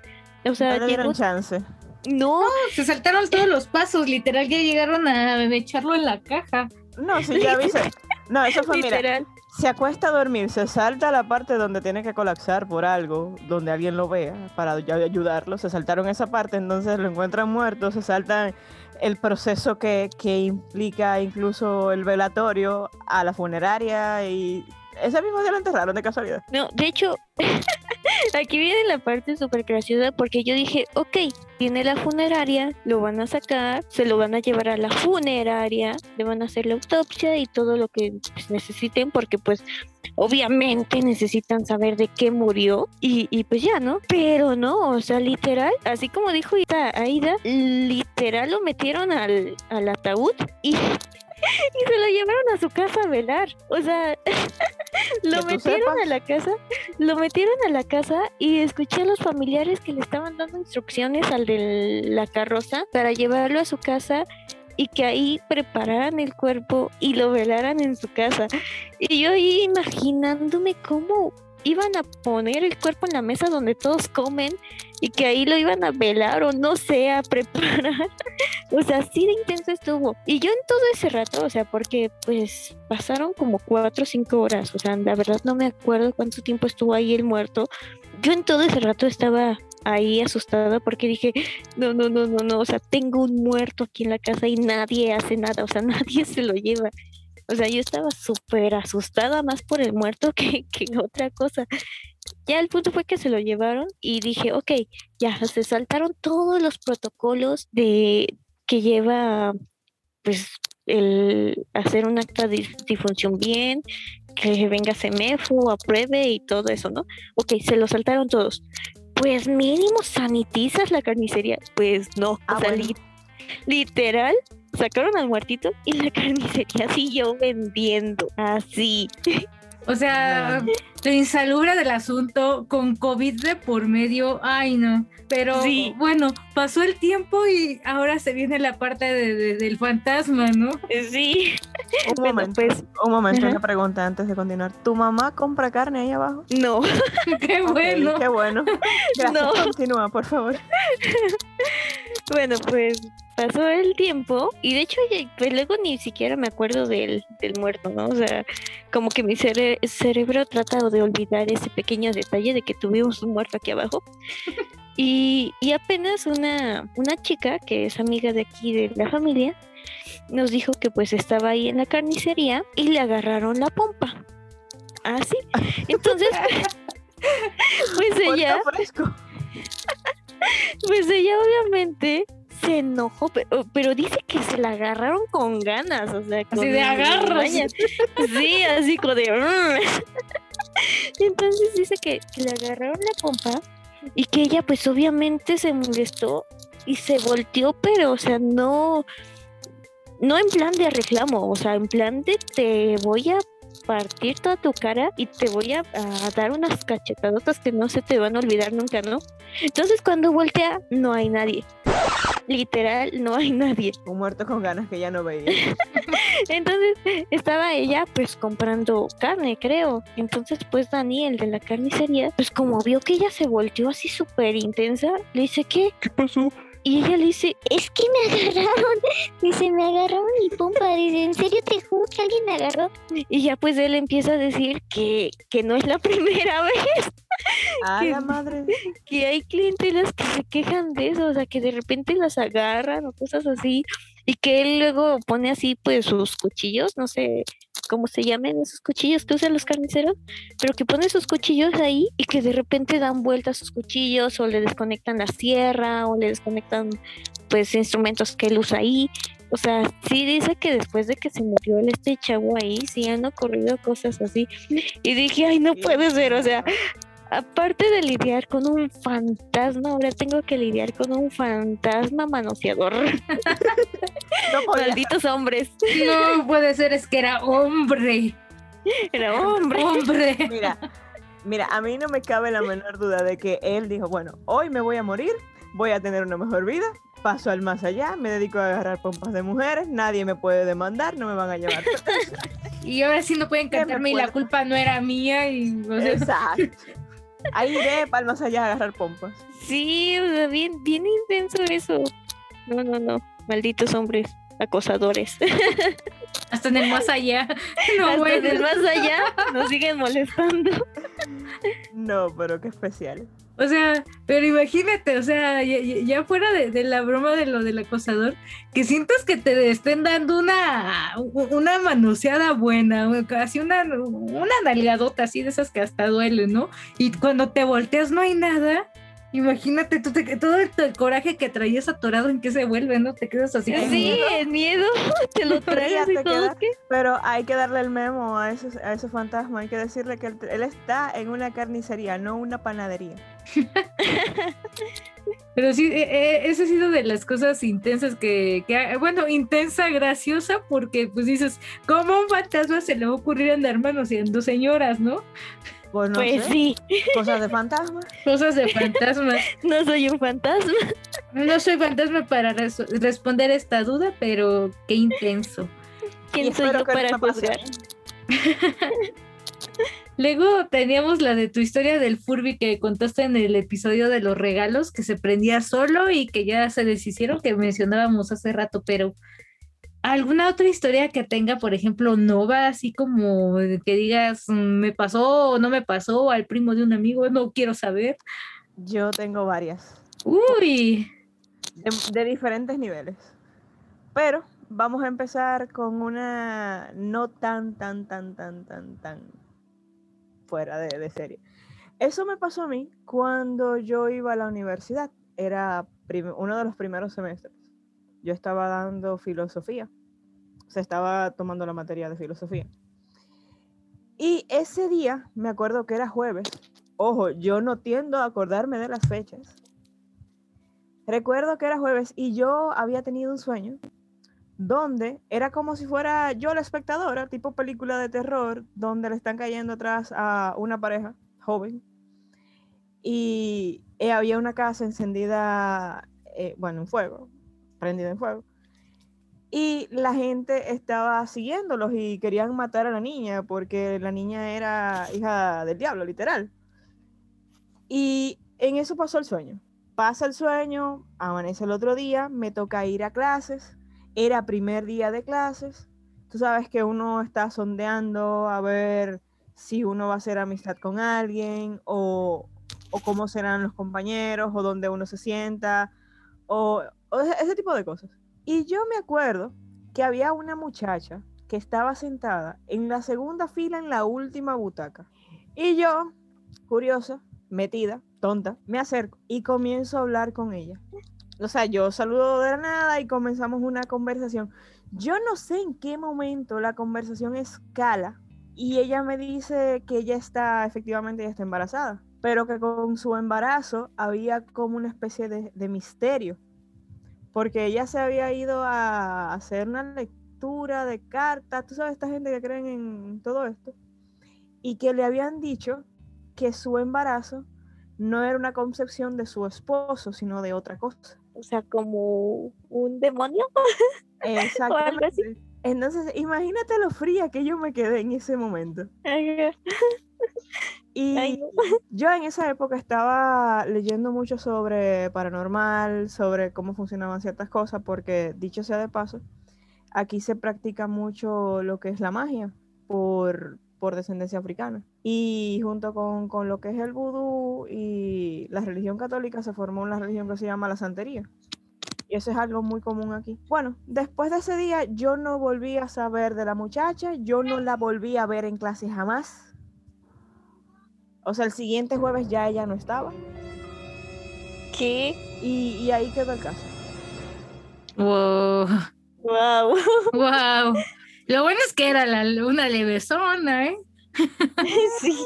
O sea, No le dieron llegó, chance. No, Se saltaron todos los pasos, literal, ya llegaron a echarlo en la caja. No, sí, ya avisé. No, eso fue, mira, literal. se acuesta a dormir, se salta a la parte donde tiene que colapsar por algo, donde alguien lo vea, para ya- ayudarlo. Se saltaron esa parte, entonces lo encuentran muerto, se saltan el proceso que, que implica incluso el velatorio a la funeraria y ese mismo día lo enterraron de casualidad. No, de hecho, [LAUGHS] aquí viene la parte súper graciosa porque yo dije, ok, viene la funeraria, lo van a sacar, se lo van a llevar a la funeraria, le van a hacer la autopsia y todo lo que pues, necesiten porque pues obviamente necesitan saber de qué murió y, y pues ya, ¿no? Pero no, o sea, literal, así como dijo Aida, literal lo metieron al, al ataúd y... [LAUGHS] Y se lo llevaron a su casa a velar. O sea, [LAUGHS] lo metieron a la casa lo metieron a la casa y escuché a los familiares que le estaban dando instrucciones al de la carroza para llevarlo a su casa y que ahí prepararan el cuerpo y lo velaran en su casa. Y yo ahí imaginándome cómo iban a poner el cuerpo en la mesa donde todos comen y que ahí lo iban a velar o no sé, a preparar. [LAUGHS] o sea, así de intenso estuvo. Y yo en todo ese rato, o sea, porque pues pasaron como cuatro o cinco horas, o sea, la verdad no me acuerdo cuánto tiempo estuvo ahí el muerto. Yo en todo ese rato estaba ahí asustada porque dije, no, no, no, no, no, o sea, tengo un muerto aquí en la casa y nadie hace nada, o sea, [LAUGHS] nadie se lo lleva. O sea, yo estaba súper asustada más por el muerto [LAUGHS] que, que otra cosa. Ya el punto fue que se lo llevaron y dije, ok, ya se saltaron todos los protocolos de que lleva, pues, el hacer un acta de difunción bien, que venga CEMEFO, apruebe y todo eso, ¿no? Ok, se lo saltaron todos. Pues mínimo sanitizas la carnicería. Pues no, Ah, o sea, bueno. Li- literal, sacaron al muertito y la [LAUGHS] carnicería siguió vendiendo. Así. O sea, lo insalubre del asunto con COVID de por medio, ay no. Pero Sí. bueno, pasó el tiempo y ahora se viene la parte de- de- del fantasma, ¿no? Sí. Un Bueno, momento, pues un momento, una pregunta antes de continuar. ¿Tu mamá compra carne ahí abajo? no. [LAUGHS] Qué bueno. qué bueno. Gracias, No. continúa, por favor. Bueno, pues pasó el tiempo y de hecho pues luego ni siquiera me acuerdo del, del muerto, ¿no? O sea, como que mi cere- cerebro trata de olvidar ese pequeño detalle de que tuvimos un muerto aquí abajo. [LAUGHS] Y, y apenas una, una chica que es amiga de aquí de la familia nos dijo que pues estaba ahí en la carnicería y le agarraron la pompa. Ah, sí. [LAUGHS] Entonces, [LAUGHS] pues ella... Pues ella obviamente se enojó, pero, pero dice que se la agarraron con ganas, o sea, con Así de agarras. mañas. Sí, así como de... "Mm". Entonces dice que, que le agarraron la pompa y que ella pues obviamente se molestó y se volteó, pero o sea, no... No en plan de reclamo, o sea, en plan de te voy a partir toda tu cara y te voy a, a dar unas cachetadotas que no se te van a olvidar nunca, ¿no? Entonces cuando voltea, no hay nadie. Literal, no hay nadie. [LAUGHS] Un muerto con ganas que ya no veía. [LAUGHS] Entonces estaba ella pues comprando carne, creo. Entonces pues Daniel de la carnicería, pues como vio que ella se volteó así súper intensa, le dice, ¿qué? ¿Qué pasó? Y ella le dice, Es que me [LAUGHS] agarraron. Dice, me agarraron mi pompa. Dice, en serio te juro que alguien me agarró. y ya pues él empieza a decir que, que no es la [LAUGHS] primera vez A la madre. que hay clientelas que se quejan de eso, o sea, que de repente las agarran o cosas así, y que él luego pone así pues sus cuchillos, no sé cómo se llamen esos cuchillos que usan los carniceros, pero que pone sus cuchillos ahí y que de repente dan vueltas sus cuchillos o le desconectan la sierra o le desconectan pues instrumentos que él usa ahí. O sea, sí dice que después de que se murió el este chavo ahí, sí han ocurrido cosas así. Y dije, ay, no puede ser, o sea, aparte de lidiar con un fantasma, ahora tengo que lidiar con un fantasma manoseador. No. Malditos hombres. No puede ser, es que era hombre. Era hombre. Hombre. Mira, mira, a mí no me cabe la menor duda de que él dijo, bueno, hoy me voy a morir, voy a tener una mejor vida, paso al más allá, me dedico a agarrar pompas de mujeres, nadie me puede demandar, no me van a llevar. [LAUGHS] Y ahora sí no pueden ¿Qué me cantarme y la culpa no era mía. Y, o sea, Exacto. Ahí iré para el más allá a agarrar pompas. Sí, bien, bien intenso eso. No, no, no. Malditos hombres acosadores. [LAUGHS] hasta en el más allá. [LAUGHS] No, Hasta bueno. del más allá nos siguen molestando. No, pero qué especial. O sea, pero imagínate, o sea, ya, fuera de, la broma de lo del acosador, que sientas que te estén dando una, una manoseada buena, casi una, una nalgadota así de esas que hasta duelen, ¿no? Y cuando te volteas no hay nada. Imagínate tú te- todo el, el coraje que traías atorado en que se vuelve, ¿no? Te quedas así. Sí, el miedo. [LAUGHS] Te lo [LAUGHS] tragas y todo. queda- ¿qué? Pero hay que darle el memo a ese, a ese fantasma, hay que decirle que él, él está en una carnicería, no una panadería. [LAUGHS] Pero sí, eh, eh, esa ha sido de las cosas intensas que, que ha- bueno, intensa, graciosa, porque pues dices, ¿cómo a un fantasma se le va a ocurrir andar manoseando señoras, no? Pues no Pues sé, sí, cosas de fantasma. Cosas de fantasmas. [LAUGHS] no soy un fantasma. No soy fantasma para res- responder esta duda, pero qué intenso. Y ¿Quién soy espero yo no para pase juzgar? [LAUGHS] Luego teníamos la de tu historia del Furby que contaste en el episodio de los regalos, que se prendía solo y que ya se deshicieron, que mencionábamos hace rato, pero ¿alguna otra historia que tenga, por ejemplo, Nova, así como que digas, "Mm, me pasó o no me pasó, al primo de un amigo, no quiero saber? Yo tengo varias, Uy, de, de diferentes niveles. Pero vamos a empezar con una no tan, tan, tan, tan, tan, tan fuera de, de serie. Eso me pasó a mí cuando yo iba a la universidad. Era uno de los primeros semestres. Yo estaba dando filosofía. O sea, estaba tomando la materia de filosofía. Y ese día, me acuerdo que era jueves. Ojo, yo no tiendo a acordarme de las fechas. Recuerdo que era jueves y yo había tenido un sueño donde era como si fuera yo la espectadora, tipo película de terror, donde le están cayendo atrás a una pareja joven y eh, había una casa encendida, eh, bueno, en fuego, prendida en fuego. Y la gente estaba siguiéndolos y querían matar a la niña porque la niña era hija del diablo, literal. Y en eso pasó el sueño. Pasa el sueño, amanece el otro día, me toca ir a clases. Era primer día de clases. Tú sabes que uno está sondeando a ver si uno va a hacer amistad con alguien o, o cómo serán los compañeros o dónde uno se sienta o, o ese, tipo de cosas. Y yo me acuerdo que había una muchacha que estaba sentada en la segunda fila en la última butaca. Y yo, curiosa, metida, tonta, me acerco y comienzo a hablar con ella. O sea, yo saludo de nada y comenzamos una conversación. Yo no sé en qué momento la conversación escala y ella me dice que ella está, efectivamente, ella está embarazada, pero que con su embarazo había como una especie de misterio, porque ella se había ido a hacer una lectura de cartas, tú sabes, esta gente que creen en todo esto, y que le habían dicho que su embarazo no era una concepción de su esposo, sino de otra cosa. O sea, como un demonio. [LAUGHS] Exactamente. Entonces, imagínate lo fría que yo me quedé en ese momento. Y yo en esa época estaba leyendo mucho sobre paranormal, sobre cómo funcionaban ciertas cosas, porque dicho sea de paso, aquí se practica mucho lo que es la magia por, por descendencia africana. Y junto con, con lo que es el vudú y la religión católica se formó una religión que se llama la santería. Y eso es algo muy común aquí. Bueno, después de ese día yo no volví a saber de la muchacha, yo no la volví a ver en clase jamás. O sea, el siguiente jueves ya ella no estaba. ¿Qué? Y, y ahí quedó el caso. Wow. Wow. Wow. [LAUGHS] Lo bueno es que era la, una levesona, ¿eh? [LAUGHS] sí.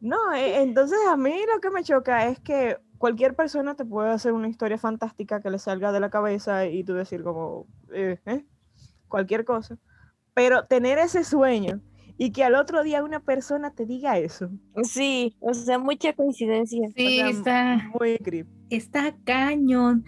No, e- entonces a mí lo que me choca es que cualquier persona te puede hacer una historia fantástica que le salga de la cabeza y tú decir como, eh, ¿eh? cualquier cosa. Pero tener ese sueño y que al otro día una persona te diga eso. Sí, o sea, mucha coincidencia. Sí, sea, está, Muy creep. está cañón.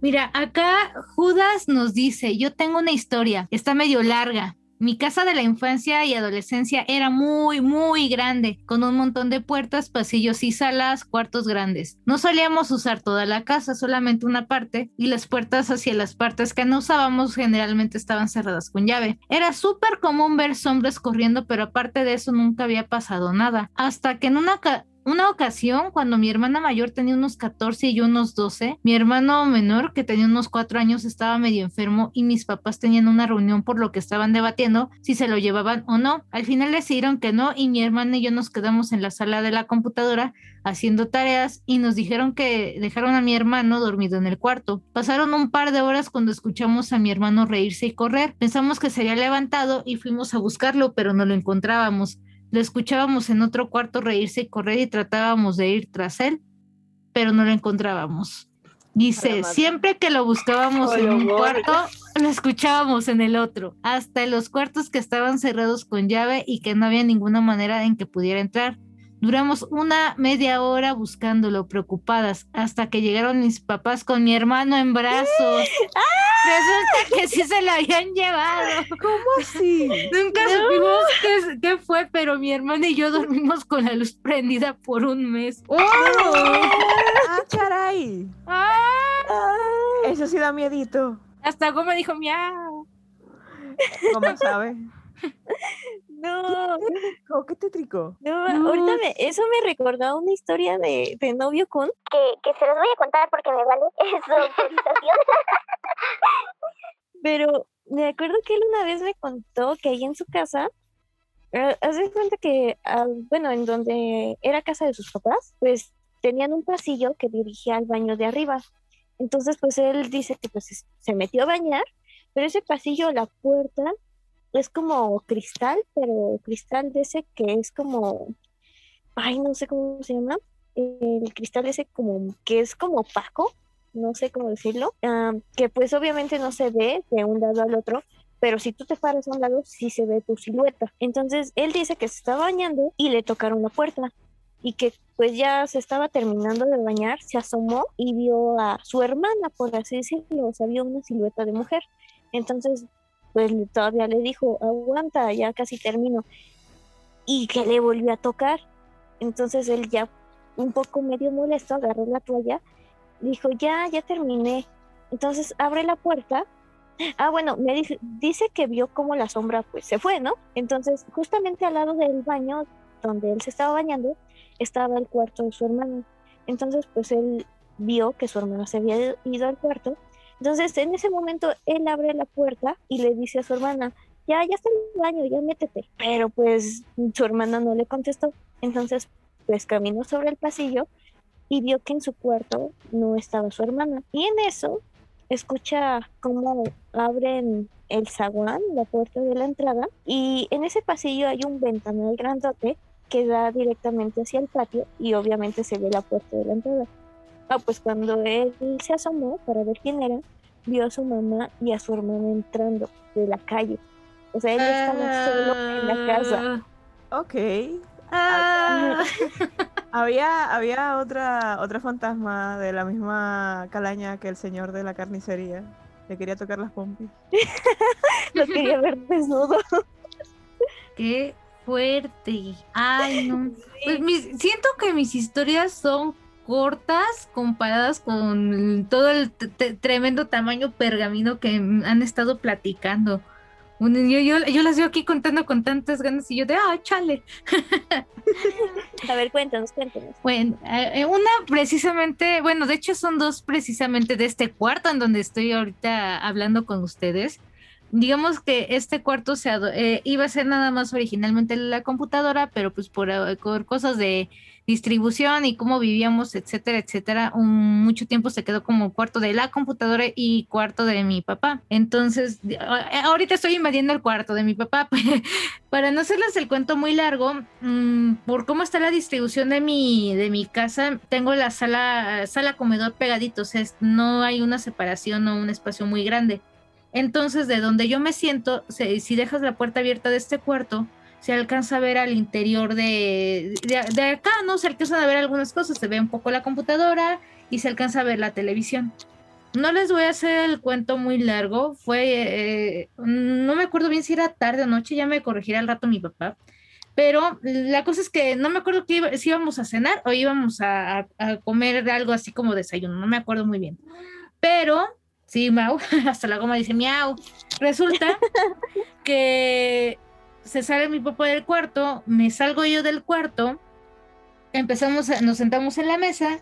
Mira, acá Judas nos dice, yo tengo una historia, está medio larga. Mi casa de la infancia y adolescencia era muy, muy grande, con un montón de puertas, pasillos y salas, cuartos grandes. No solíamos usar toda la casa, solamente una parte, y las puertas hacia las partes que no usábamos generalmente estaban cerradas con llave. Era súper común ver sombras corriendo, pero aparte de eso nunca había pasado nada. Hasta que en una, una ocasión, cuando mi hermana mayor tenía unos 14 y yo unos 12, mi hermano menor, que tenía unos 4 años, estaba medio enfermo y mis papás tenían una reunión por lo que estaban debatiendo si se lo llevaban o no. Al final decidieron que no y mi hermana y yo nos quedamos en la sala de la computadora haciendo tareas y nos dijeron que dejaron a mi hermano dormido en el cuarto. Pasaron un par de horas cuando escuchamos a mi hermano reírse y correr. Pensamos que se había levantado y fuimos a buscarlo, pero no lo encontrábamos. Lo escuchábamos en otro cuarto reírse y correr y tratábamos de ir tras él, pero no lo encontrábamos. Dice, siempre que lo buscábamos en un amor. cuarto, lo escuchábamos en el otro, hasta en los cuartos que estaban cerrados con llave y que no había ninguna manera en que pudiera entrar. Duramos una media hora buscándolo, preocupadas, hasta que llegaron mis papás con mi hermano en brazos. [LAUGHS] Resulta que sí se lo habían llevado. ¿Cómo así? Nunca supimos qué, fue, pero mi hermana y yo dormimos con la luz prendida por un mes. ¡Oh! ah, caray. ¡Ah! Eso sí da miedito. Hasta Goma dijo miau. ¿Cómo sabes? [LAUGHS] No, ¿Cómo que te tricó? no, No. ahorita me, eso me recordó una historia de, de novio con. Que, que se los voy a contar porque me vale [LAUGHS] su autorización. Pero me acuerdo que él una vez me contó que ahí en su casa, eh, haz de cuenta que, ah, bueno, en donde era casa de sus papás, pues tenían un pasillo que dirigía al baño de arriba. Entonces, pues él dice que pues es- se metió a bañar, pero ese pasillo, la puerta, es como cristal, pero cristal de ese que es como, ay, no sé cómo se llama, el cristal ese como, que es como opaco, no sé cómo decirlo, ah, que pues obviamente no se ve de un lado al otro, pero si tú te paras a un lado, sí se ve tu silueta. Entonces, él dice que se está bañando y le tocaron la puerta y que pues ya se estaba terminando de bañar, se asomó y vio a su hermana, por así decirlo, o sea, vio una silueta de mujer. Entonces, pues todavía le dijo, aguanta, ya casi termino. Y que le volvió a tocar. Entonces él ya un poco medio molesto agarró la toalla, dijo, ya, ya terminé. Entonces abre la puerta. Ah, bueno, me dice, dice que vio como la sombra pues se fue, ¿no? Entonces, justamente al lado del baño donde él se estaba bañando, estaba el cuarto de su hermana. Entonces, pues él vio que su hermana se había ido al cuarto. Entonces, en ese momento, él abre la puerta y le dice a su hermana, ya, ya está el baño, ya métete. Pero pues su hermana no le contestó. Entonces, pues caminó sobre el pasillo y vio que en su cuarto no estaba su hermana. Y en eso, escucha cómo abren el zaguán, la puerta de la entrada, y en ese pasillo hay un ventanal grandote que da directamente hacia el patio y obviamente se ve la puerta de la entrada. Ah, pues cuando él se asomó para ver quién era, vio a su mamá y a su hermana entrando de la calle. O sea, ella estaba solo en la casa. Ok. Ah. [LAUGHS] Había, había otra, otra fantasma de la misma calaña que el señor de la carnicería. Le quería tocar las pompis. [LAUGHS] Lo quería ver desnudo. [LAUGHS] Qué fuerte. Ay, no. Pues mis- siento que mis historias son cortas comparadas con todo el tremendo tamaño pergamino que han estado platicando. Yo, yo, yo las veo aquí contando con tantas ganas y yo de, ah, chale. [LAUGHS] A ver, cuéntanos, cuéntanos. Bueno, eh, eh, una precisamente, bueno, de hecho son dos precisamente de este cuarto en donde estoy ahorita hablando con ustedes. Digamos que este cuarto se eh, iba a ser nada más originalmente la computadora, pero pues por, eh, por cosas de distribución y cómo vivíamos, etcétera, etcétera, un- mucho tiempo se quedó como cuarto de la computadora y cuarto de mi papá. Entonces, a- ahorita estoy invadiendo el cuarto de mi papá. [LAUGHS] Para no hacerles el cuento muy largo, mm, por cómo está la distribución de mi, de mi casa, tengo la sala, sala comedor pegaditos, es, no hay una separación o un espacio muy grande. Entonces, de donde yo me siento, si dejas la puerta abierta de este cuarto, se alcanza a ver al interior de, de, de acá, ¿no? Se alcanzan a ver algunas cosas, se ve un poco la computadora y se alcanza a ver la televisión. No les voy a hacer el cuento muy largo, fue, eh, no me acuerdo bien si era tarde o noche, ya me corregirá al rato mi papá, pero la cosa es que no me acuerdo que iba- si íbamos a cenar o íbamos a, a- a comer algo así como desayuno, no me acuerdo muy bien. Pero, sí, Mau, [LAUGHS] hasta la goma dice miau. Resulta [LAUGHS] que se sale mi papá del cuarto, me salgo yo del cuarto, empezamos, a- nos sentamos en la mesa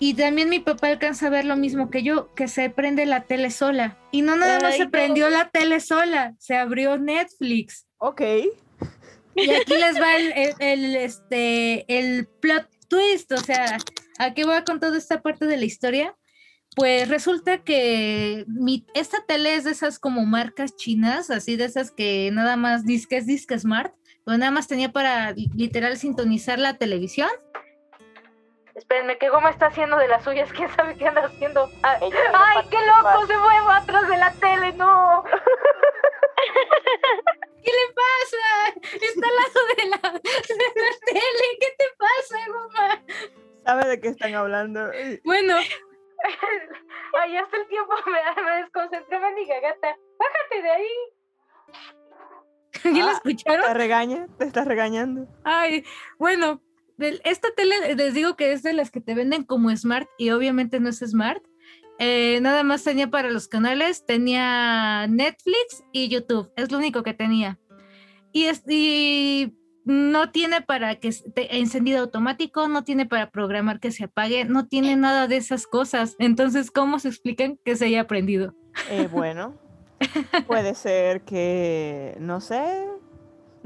y también mi papá alcanza a ver lo mismo que yo, que se prende la tele sola. Y no nada más Ay, se no. prendió la tele sola, se abrió Netflix. Ok. Y aquí les va el, el- el, este, el plot twist, o sea, ¿a qué voy con toda esta parte de la historia? Pues resulta que mi, esta tele es de esas como marcas chinas, así de esas que nada más disque es disque smart, pero nada más tenía para li- literal sintonizar la televisión. Espérenme, ¿qué goma está haciendo de las suyas? [LAUGHS] ¿Quién sabe qué anda haciendo? Ah, ¡Ay, qué loco! Se mueve atrás de la tele, no. [LAUGHS] ¿Qué le pasa? Está al lado de la, de la tele, ¿qué te pasa, goma? ¿Sabe de qué están hablando? Bueno, Ay, hasta el tiempo [LAUGHS] me, me desconcentré, mendiga gata. Bájate de ahí. ¿ya la Ah, escucharon? ¿Te regaña? ¿Te estás regañando? Ay, bueno, esta tele les digo que es de las que te venden como smart y obviamente no es smart. Eh, nada más tenía para los canales, tenía Netflix y YouTube, es lo único que tenía. Y, es, y no tiene para que esté encendido automático, no tiene para programar que se apague, no tiene nada de esas cosas. Entonces, ¿cómo se explican que se haya aprendido? Eh, bueno, [LAUGHS] puede ser que, no sé,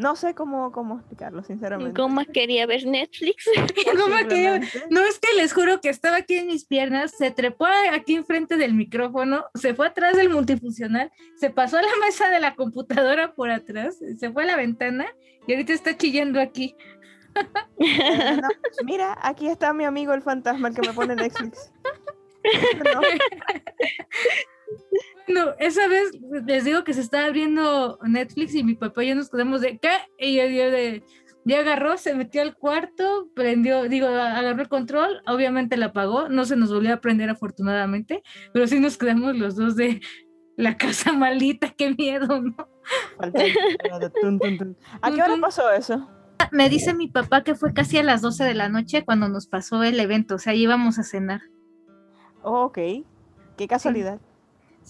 no sé cómo, cómo explicarlo, sinceramente. ¿Cómo quería ver Netflix? [LAUGHS] ¿Cómo que yo- Posiblemente. No es que les juro que estaba aquí en mis piernas, se trepó aquí enfrente del micrófono, se fue atrás del multifuncional, se pasó a la [LAUGHS] mesa de la computadora por atrás, se fue a la ventana y ahorita está chillando aquí. No, mira, aquí está mi amigo el fantasma, el que me pone Netflix. [LAUGHS] No, No, esa vez les digo que se estaba abriendo Netflix y mi papá y yo nos quedamos de ¿qué? Y yo, yo de ya agarró, se metió al cuarto, prendió, digo, agarró el control, obviamente la apagó, no se nos volvió a prender afortunadamente, pero sí nos quedamos los dos de la casa maldita, qué miedo, ¿no? ¿A qué hora pasó eso? Me dice mi papá que fue casi a las 12 de la noche cuando nos pasó el evento, o sea, íbamos a cenar. Oh, ok, qué casualidad. Sí,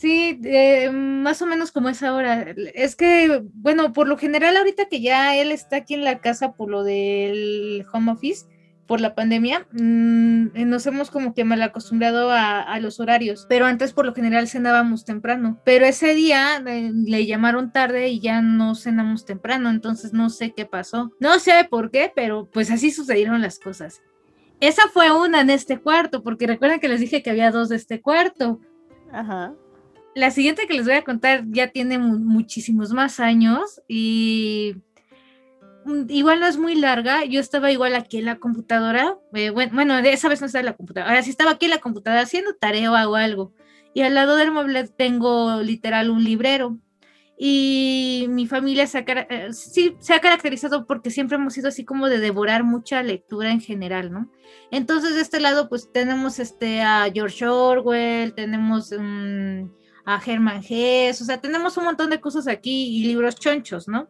eh, más o menos como es ahora. Es que, bueno, por lo general ahorita que ya él está aquí en la casa por lo del home office, por la pandemia, mm, eh, nos hemos como que mal acostumbrado a, los horarios, pero antes por lo general cenábamos temprano, pero ese día eh, le llamaron tarde y ya no cenamos temprano, entonces no sé qué pasó. No sé por qué, pero pues así sucedieron las cosas. Esa fue una en este cuarto, porque recuerden que les dije que había dos de este cuarto. Ajá. La siguiente que les voy a contar ya tiene mu- muchísimos más años y mm, igual no es muy larga. Yo estaba igual aquí en la computadora. eh, bueno, bueno, esa vez no estaba en la computadora. Ahora sí estaba aquí en la computadora haciendo tarea o algo. y al lado del mueble tengo literal un librero. Y mi familia se ha, eh, sí, se ha caracterizado porque siempre hemos sido así como de devorar mucha lectura en general, ¿no? Entonces de este lado pues tenemos este a George Orwell, tenemos mm, a Herman Hesse, o sea, tenemos un montón de cosas aquí y libros chonchos, ¿no?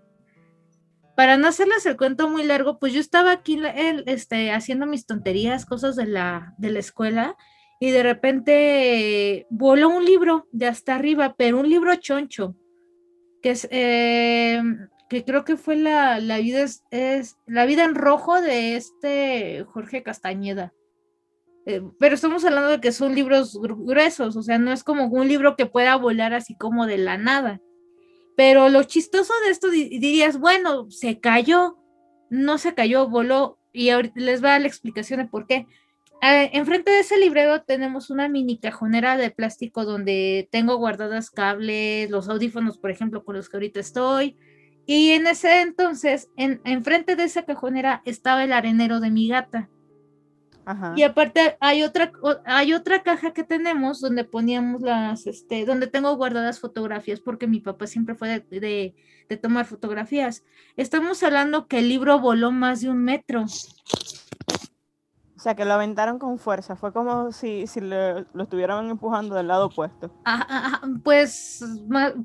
Para no hacerles el cuento muy largo, pues yo estaba aquí este, haciendo mis tonterías, cosas de la, de la escuela, y de repente voló un libro de hasta arriba, pero un libro choncho, que es, eh, que creo que fue la, la vida es, es- la vida en rojo de este Jorge Castañeda. Eh, pero estamos hablando de que son libros gru- gruesos, o sea, no es como un libro que pueda volar así como de la nada. Pero lo chistoso de esto di- dirías, bueno, se cayó, no se cayó, voló, y ahorita les va a la explicación de por qué. Eh, enfrente de ese librero tenemos una mini cajonera de plástico donde tengo guardadas cables, los audífonos, por ejemplo, con los que ahorita estoy. Y en ese entonces, en, enfrente de esa cajonera estaba el arenero de mi gata. Ajá. Y aparte hay otra, hay otra caja que tenemos donde poníamos las, este, donde tengo guardadas fotografías porque mi papá siempre fue de, de- de tomar fotografías. Estamos hablando que el libro voló más de un metro. O sea, que lo aventaron con fuerza. Fue como si, si le- lo estuvieran empujando del lado opuesto. Ah, ah, ah, pues,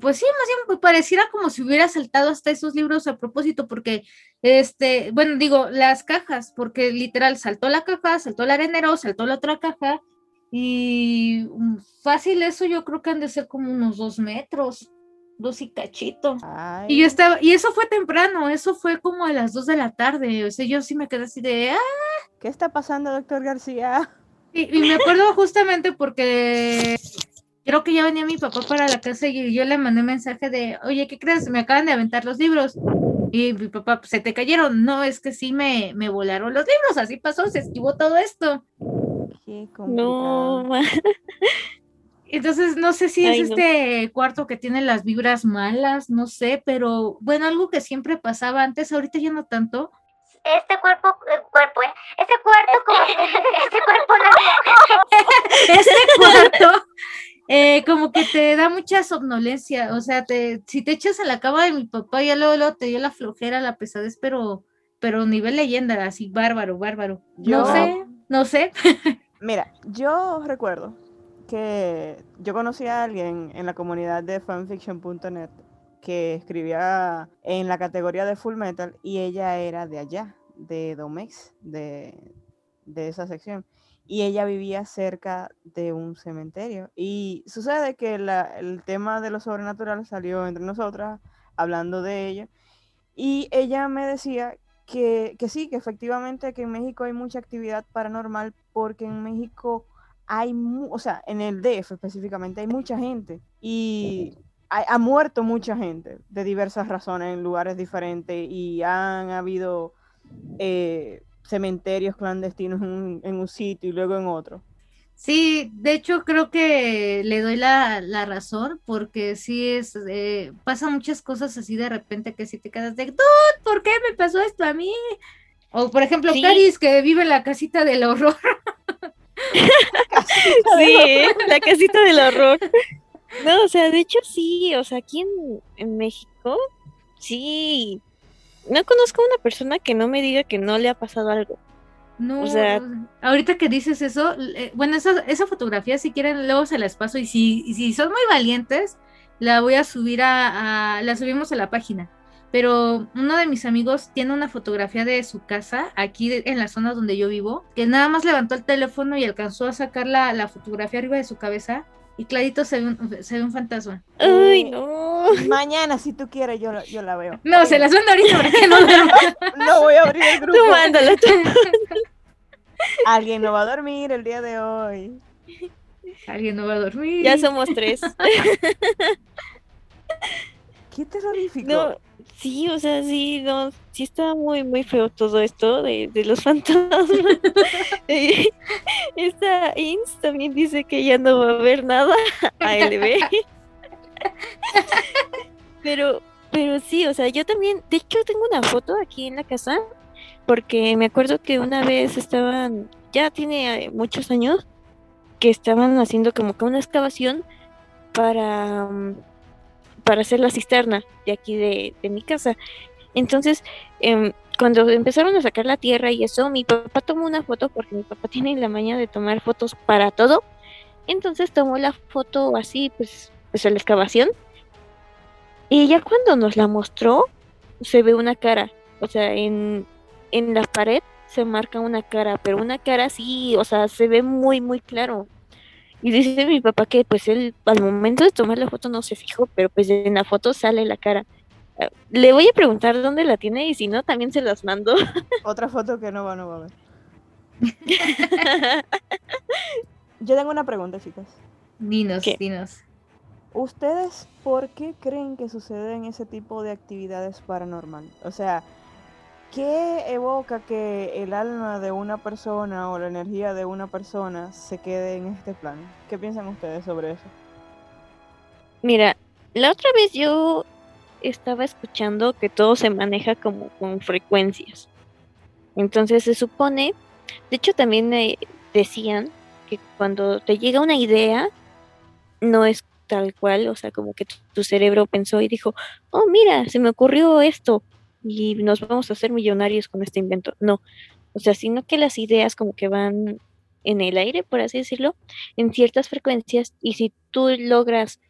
pues sí, más bien pues, pareciera como si hubiera saltado hasta esos libros a propósito, porque, este, bueno, digo, las cajas, porque literal saltó la caja, saltó el arenero, saltó la otra caja, y fácil eso yo creo que han de ser como unos dos metros, dos y cachito. Ay. Y yo estaba, y eso fue temprano, eso fue como a las dos de la tarde, o sea, yo sí me quedé así de, ah, ¿Qué está pasando, doctor García? y, y me acuerdo [LAUGHS] justamente porque creo que ya venía mi papá para la casa y yo le mandé mensaje de, oye, ¿qué crees? Me acaban de aventar los libros. Y mi papá, "Pues, se te cayeron. No, es que sí me, me volaron los libros, así pasó, se esquivó todo esto. Qué No, [LAUGHS] Entonces, no sé si es Ay, no. este cuarto que tiene las vibras malas, no sé, pero bueno, algo que siempre pasaba antes, ahorita ya no tanto. Este cuerpo, eh, cuerpo, ¿eh? Este cuarto, como, [LAUGHS] este cuerpo no [LAUGHS] Este cuarto, eh, como que te da mucha somnolencia, o sea, te, si te echas a la cama de mi papá, ya luego, luego te dio la flojera, la pesadez, pero, pero nivel leyenda, así, bárbaro, bárbaro. No sé, no sé. [LAUGHS] Mira, yo recuerdo que yo conocí a alguien en la comunidad de fanfiction.net que escribía en la categoría de Full Metal y ella era de allá, de Domex, de, de esa sección. Y ella vivía cerca de un cementerio. Y sucede que el tema de lo sobrenatural salió entre nosotras, hablando de ello. Y ella me decía que, que sí, que efectivamente que en México hay mucha actividad paranormal porque en México hay, o sea, en el DF específicamente hay mucha gente y ha, ha muerto mucha gente de diversas razones en lugares diferentes y han habido eh, cementerios clandestinos en, un- en un sitio y luego en otro. Sí, de hecho creo que le doy la, la razón porque sí es, eh, pasan muchas cosas así de repente que si te quedas de, "Dude, ¿por qué me pasó esto a mí? O por ejemplo, Sí. Caris que vive en la casita del horror. [LAUGHS] Sí, ¿eh? la casita del horror. No, o sea, de hecho sí, o sea, aquí en, en México, sí. No conozco a una persona que no me diga que no le ha pasado algo. No, O sea- ahorita que dices eso, eh, bueno, esa, esa fotografía si quieren luego se las paso y si, y si son muy valientes, la voy a subir a, a- la subimos a la página. Pero uno de mis amigos tiene una fotografía de su casa aquí de- en la zona donde yo vivo, que nada más levantó el teléfono y alcanzó a sacar la, la fotografía arriba de su cabeza y clarito se ve un, se ve un fantasma. Ay, no. Mañana, si tú quieres, yo, la- yo la veo. No, se las mando ahorita para que no. No [LAUGHS] voy a abrir el grupo. Tú mándala, tú. [LAUGHS] Alguien no va a dormir el día de hoy. Alguien no va a dormir. Ya somos tres. [LAUGHS] Qué terrorífico. No, sí, o sea, sí, no, sí está muy, muy feo todo esto de, de los [LAUGHS] fantasmas. Esta Ins también dice que ya no va a haber nada [LAUGHS] ALB. [LAUGHS] Pero, pero sí, o sea, yo también, de hecho tengo una foto aquí en la casa, porque me acuerdo que una vez estaban, ya tiene eh, muchos años, que estaban haciendo como que una excavación para, mm, para hacer la cisterna de aquí de, mi casa. Entonces, em, cuando empezaron a sacar la tierra y eso, mi papá tomó una foto porque mi papá [LAUGHS] tiene la maña de tomar fotos para todo. Entonces tomó la foto así, pues, pues a la excavación. Y ya cuando nos la mostró, se ve una cara. O sea, en, en la pared se marca una cara, pero una cara así, o sea, se ve muy, muy claro. Y dice mi papá que pues él al momento de tomar la foto no se fijó, pero pues en la foto sale la cara. Eh, Le voy a preguntar dónde la tiene y si no, también se las mando. [LAUGHS] Otra foto que no va, no va a ver. [LAUGHS] Yo tengo una pregunta, chicas. Dinos, ¿Qué? dinos. ¿Ustedes por qué creen que suceden ese tipo de actividades paranormales? O sea, ¿qué evoca que el alma de una persona o la energía de una persona se quede en este plano? ¿Qué piensan ustedes sobre eso? Mira, la otra vez yo estaba escuchando que todo se maneja como con frecuencias. Entonces se supone, de hecho también eh, decían que cuando te llega una idea, no es tal cual, o sea, como que tu cerebro pensó y dijo, oh, mira, se me ocurrió esto y nos vamos a hacer millonarios con este invento. No, o sea, sino que las ideas como que van en el aire, por así decirlo, en ciertas frecuencias y si tú logras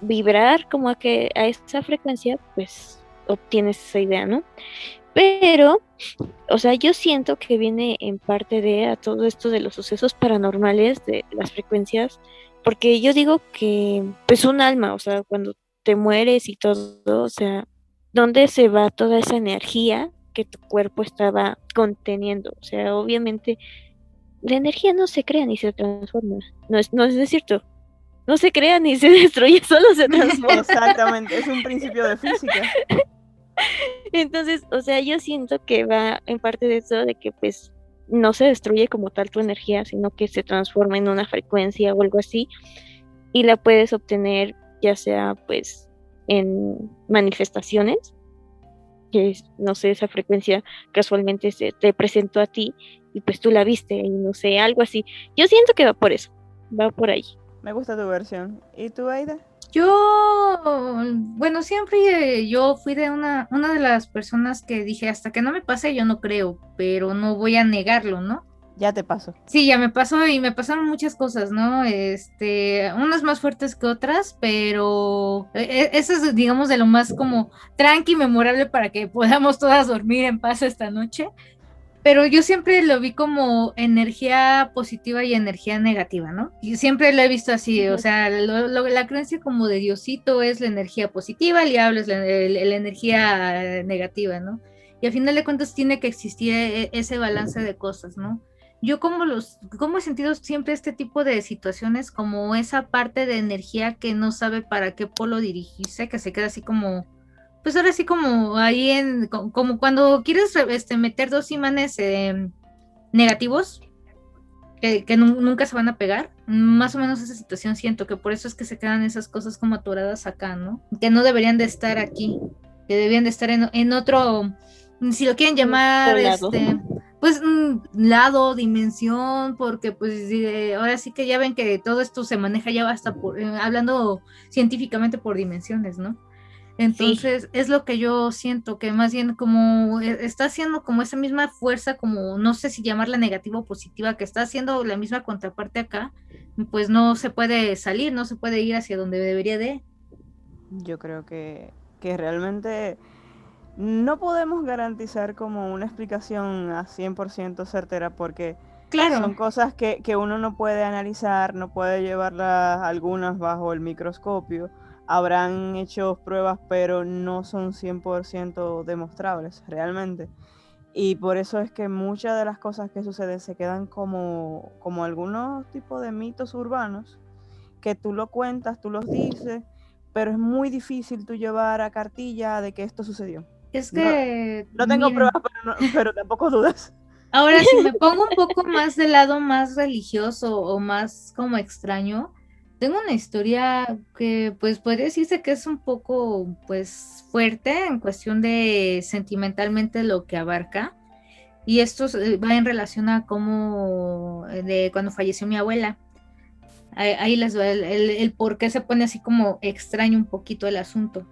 vibrar como a que a esa frecuencia, pues obtienes esa idea, ¿no? Pero, o sea, yo siento que viene en parte de a todo esto de los sucesos paranormales, de las frecuencias, porque yo digo que, pues un alma, o sea, cuando te mueres y todo, o sea, ¿dónde se va toda esa energía que tu cuerpo estaba conteniendo? O sea, obviamente la energía no se crea ni se transforma, no es, no es cierto, no se crea ni se [LAUGHS] destruye, solo se transforma. Exactamente, es un principio de física. [LAUGHS] Entonces, o sea, yo siento que va en parte de eso, de que pues no se destruye como tal tu energía, sino que se transforma en una frecuencia o algo así, y la puedes obtener ya sea pues en manifestaciones, que es, no sé, esa frecuencia casualmente se te presentó a ti y pues tú la viste y no sé, algo así. Yo siento que va por eso, va por ahí. Me gusta tu versión. ¿Y tú, Aida? Yo, bueno, siempre yo fui de una, una de las personas que dije, hasta que no me pase, yo no creo, pero no voy a negarlo, ¿no? Ya te paso. Sí, ya me pasó y me pasaron muchas cosas, ¿no? Este, unas más fuertes que otras, pero e- e- eso es, digamos, de lo más como tranqui, memorable para que podamos todas dormir en paz esta noche. Pero yo siempre lo vi como energía positiva y energía negativa, ¿no? Y siempre lo he visto así, o sea, lo- lo- la creencia como de Diosito es la energía positiva, el diablo es la, el- la energía negativa, ¿no? Y al final de cuentas tiene que existir e- ese balance de cosas, ¿no? Yo como los, como he sentido siempre este tipo de situaciones como esa parte de energía que no sabe para qué polo dirigirse, que se queda así como, pues ahora sí como ahí en, co- como cuando quieres este, meter dos imanes eh, negativos que, que nu- nunca se van a pegar, más o menos esa situación siento que por eso es que se quedan esas cosas como atoradas acá, ¿no? Que no deberían de estar aquí, que deberían de estar en, en otro, si lo quieren llamar, este, pues lado, dimensión, porque pues ahora sí que ya ven que todo esto se maneja ya hasta por, eh, hablando científicamente por dimensiones, ¿no? Entonces es lo que yo siento, que más bien como eh, está haciendo como esa misma fuerza, como no sé si llamarla negativa o positiva, que está haciendo la misma contraparte acá, pues no se puede salir, no se puede ir hacia donde debería de. Yo creo que, que realmente no podemos garantizar como una explicación a 100% certera porque Claro. son cosas que, que uno no puede analizar, no puede llevarlas algunas bajo el microscopio. Habrán hecho pruebas, pero no son 100% demostrables realmente. Y por eso es que muchas de las cosas que suceden se quedan como, como algunos tipos de mitos urbanos, que tú lo cuentas, tú los dices, pero es muy difícil tú llevar a cartilla de que esto sucedió. Es que No tengo pruebas, pero, no- [LAUGHS] pero tampoco dudas. Ahora, si me [LAUGHS] pongo un poco más del lado más religioso o más como extraño, tengo una historia que pues puede decirse que es un poco pues fuerte en cuestión de sentimentalmente lo que abarca. Y esto se- va en relación a cómo eh, de cuando falleció mi abuela. ahí, ahí les el, el- el por qué se pone así como extraño un poquito el asunto.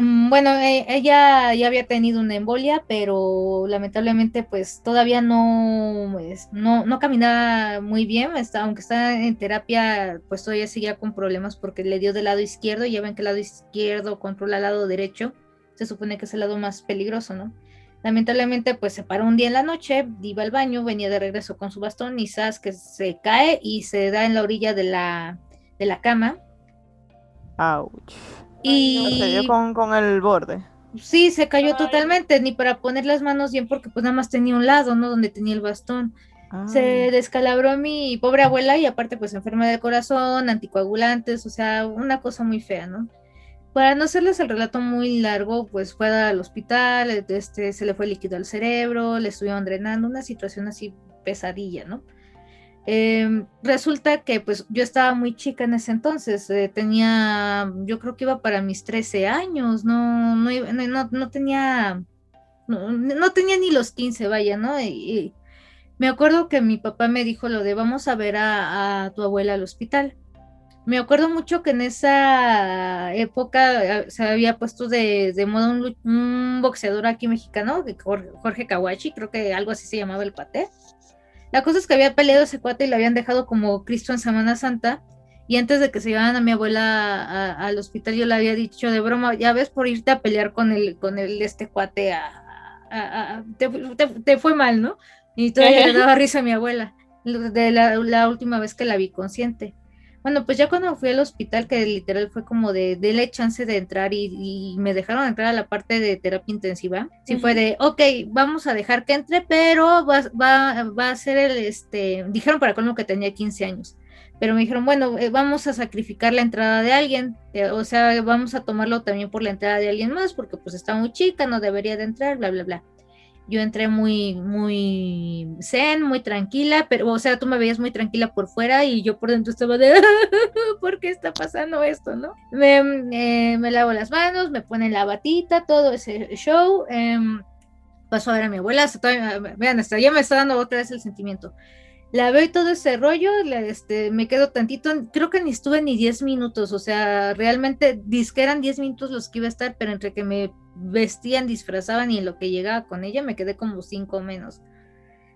Mm, Bueno, e- ella ya había tenido una embolia, pero lamentablemente pues todavía no, pues, no, no caminaba muy bien, está, aunque está en terapia, pues todavía seguía con problemas porque le dio del lado izquierdo y ya ven que el lado izquierdo controla el lado derecho, se supone que es el lado más peligroso, ¿no? Lamentablemente pues se paró un día en la noche, iba al baño, venía de regreso con su bastón y sabes que se cae y se da en la orilla de la, de la cama. Ouch. Y Se dio con, con el borde. Sí, se cayó Ay. totalmente, ni para poner las manos bien porque pues nada más tenía un lado, ¿no? Donde tenía el bastón. Se Ay. descalabró mi pobre abuela y aparte pues enferma del corazón, anticoagulantes, o sea, una cosa muy fea, ¿no? Para no hacerles el relato muy largo, pues fue al hospital, este, se le fue líquido al cerebro, le estuvieron drenando, una situación así pesadilla, ¿no? Em, resulta que pues yo estaba muy chica en ese entonces, eh, tenía, yo creo que iba para mis 13 años, no, no, no, tenía, no, tenía ni los 15, vaya, ¿no? Y, me acuerdo que mi papá me dijo lo de vamos a ver a, tu abuela al hospital. Me acuerdo mucho que en esa época eh, se había puesto de, de moda un, un boxeador aquí mexicano, Jorge, Jorge Kawachi, creo que algo así se llamaba el paté. La cosa es que había peleado ese cuate y lo habían dejado como Cristo en Semana Santa. Y antes de que se llevaran a mi abuela a- al hospital, yo le había dicho de broma, ya ves por irte a pelear con el, con el este cuate, a, te, te- te fue mal, ¿no? Y todavía le daba [LAUGHS] risa a mi abuela, de la, la última vez que la vi consciente. Bueno, pues ya cuando fui al hospital, que literal fue como de, dele chance de entrar y, y me dejaron entrar a la parte de terapia intensiva, sí fue de, ok, vamos a dejar que entre, pero va, va, va a ser el, este, dijeron para colmo que tenía 15 años, pero me dijeron, bueno, eh, vamos a sacrificar la entrada de alguien, eh, o sea, vamos a tomarlo también por la entrada de alguien más, porque pues está muy chica, no debería de entrar, bla, bla, bla. Yo entré muy, muy zen, muy tranquila, pero, o sea, tú me veías muy tranquila por fuera y yo por dentro estaba de, [LAUGHS] ¿por qué está pasando esto, no? Me, eh, me lavo las manos, me ponen la batita, todo ese show. em, paso a ver a mi abuela, hasta todavía- vean, hasta ya me está dando otra vez el sentimiento. La veo y todo ese rollo, la- este, me quedo tantito, creo que ni estuve ni 10 minutos, o sea, realmente que eran 10 minutos los que iba a estar, pero entre que me vestían, disfrazaban y lo que llegaba con ella, me quedé como 5 menos.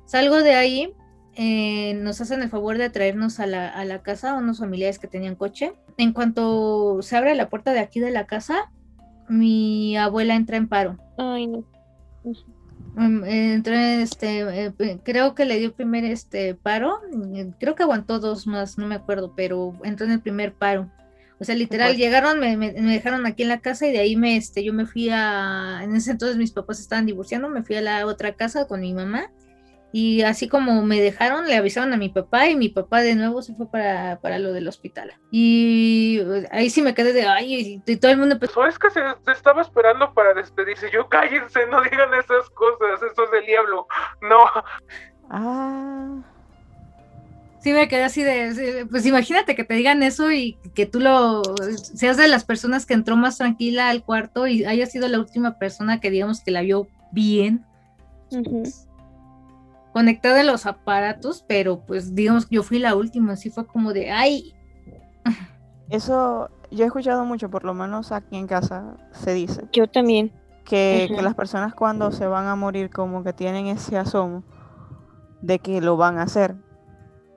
Salgo de ahí, eh, nos hacen el favor de traernos a la, a la casa unos familiares que tenían coche. En cuanto se abre la puerta de aquí de la casa, mi abuela entra en paro. Ay, no. Mm, eh, entré, este, eh, creo que le dio primer este paro, mm, creo que aguantó dos más, no me acuerdo, pero entró en el primer paro. O sea, literal, llegaron, me, me- me dejaron aquí en la casa y de ahí me, este, yo me fui a, en ese entonces mis papás estaban divorciando, me fui a la otra casa con mi mamá y así como me dejaron, le avisaron a mi papá y mi papá de nuevo se fue para, para lo del hospital. Y eh, ahí sí me quedé de, ay, y todo el mundo empezó Eso es que se, se estaba esperando para despedirse. Yo cállense, no digan esas cosas, eso es del diablo. No, Ah. Sí, me quedé así de, pues imagínate que te digan eso y que tú lo seas de las personas que entró más tranquila al cuarto y haya sido la última persona que digamos que la vio bien, Ujú. Conectada en los aparatos, pero pues digamos que yo fui la última, así fue como de, ay, Eso yo he escuchado mucho, por lo menos aquí en casa se dice, Yo también. que, las personas cuando se van a morir como que tienen ese asomo de que lo van a hacer.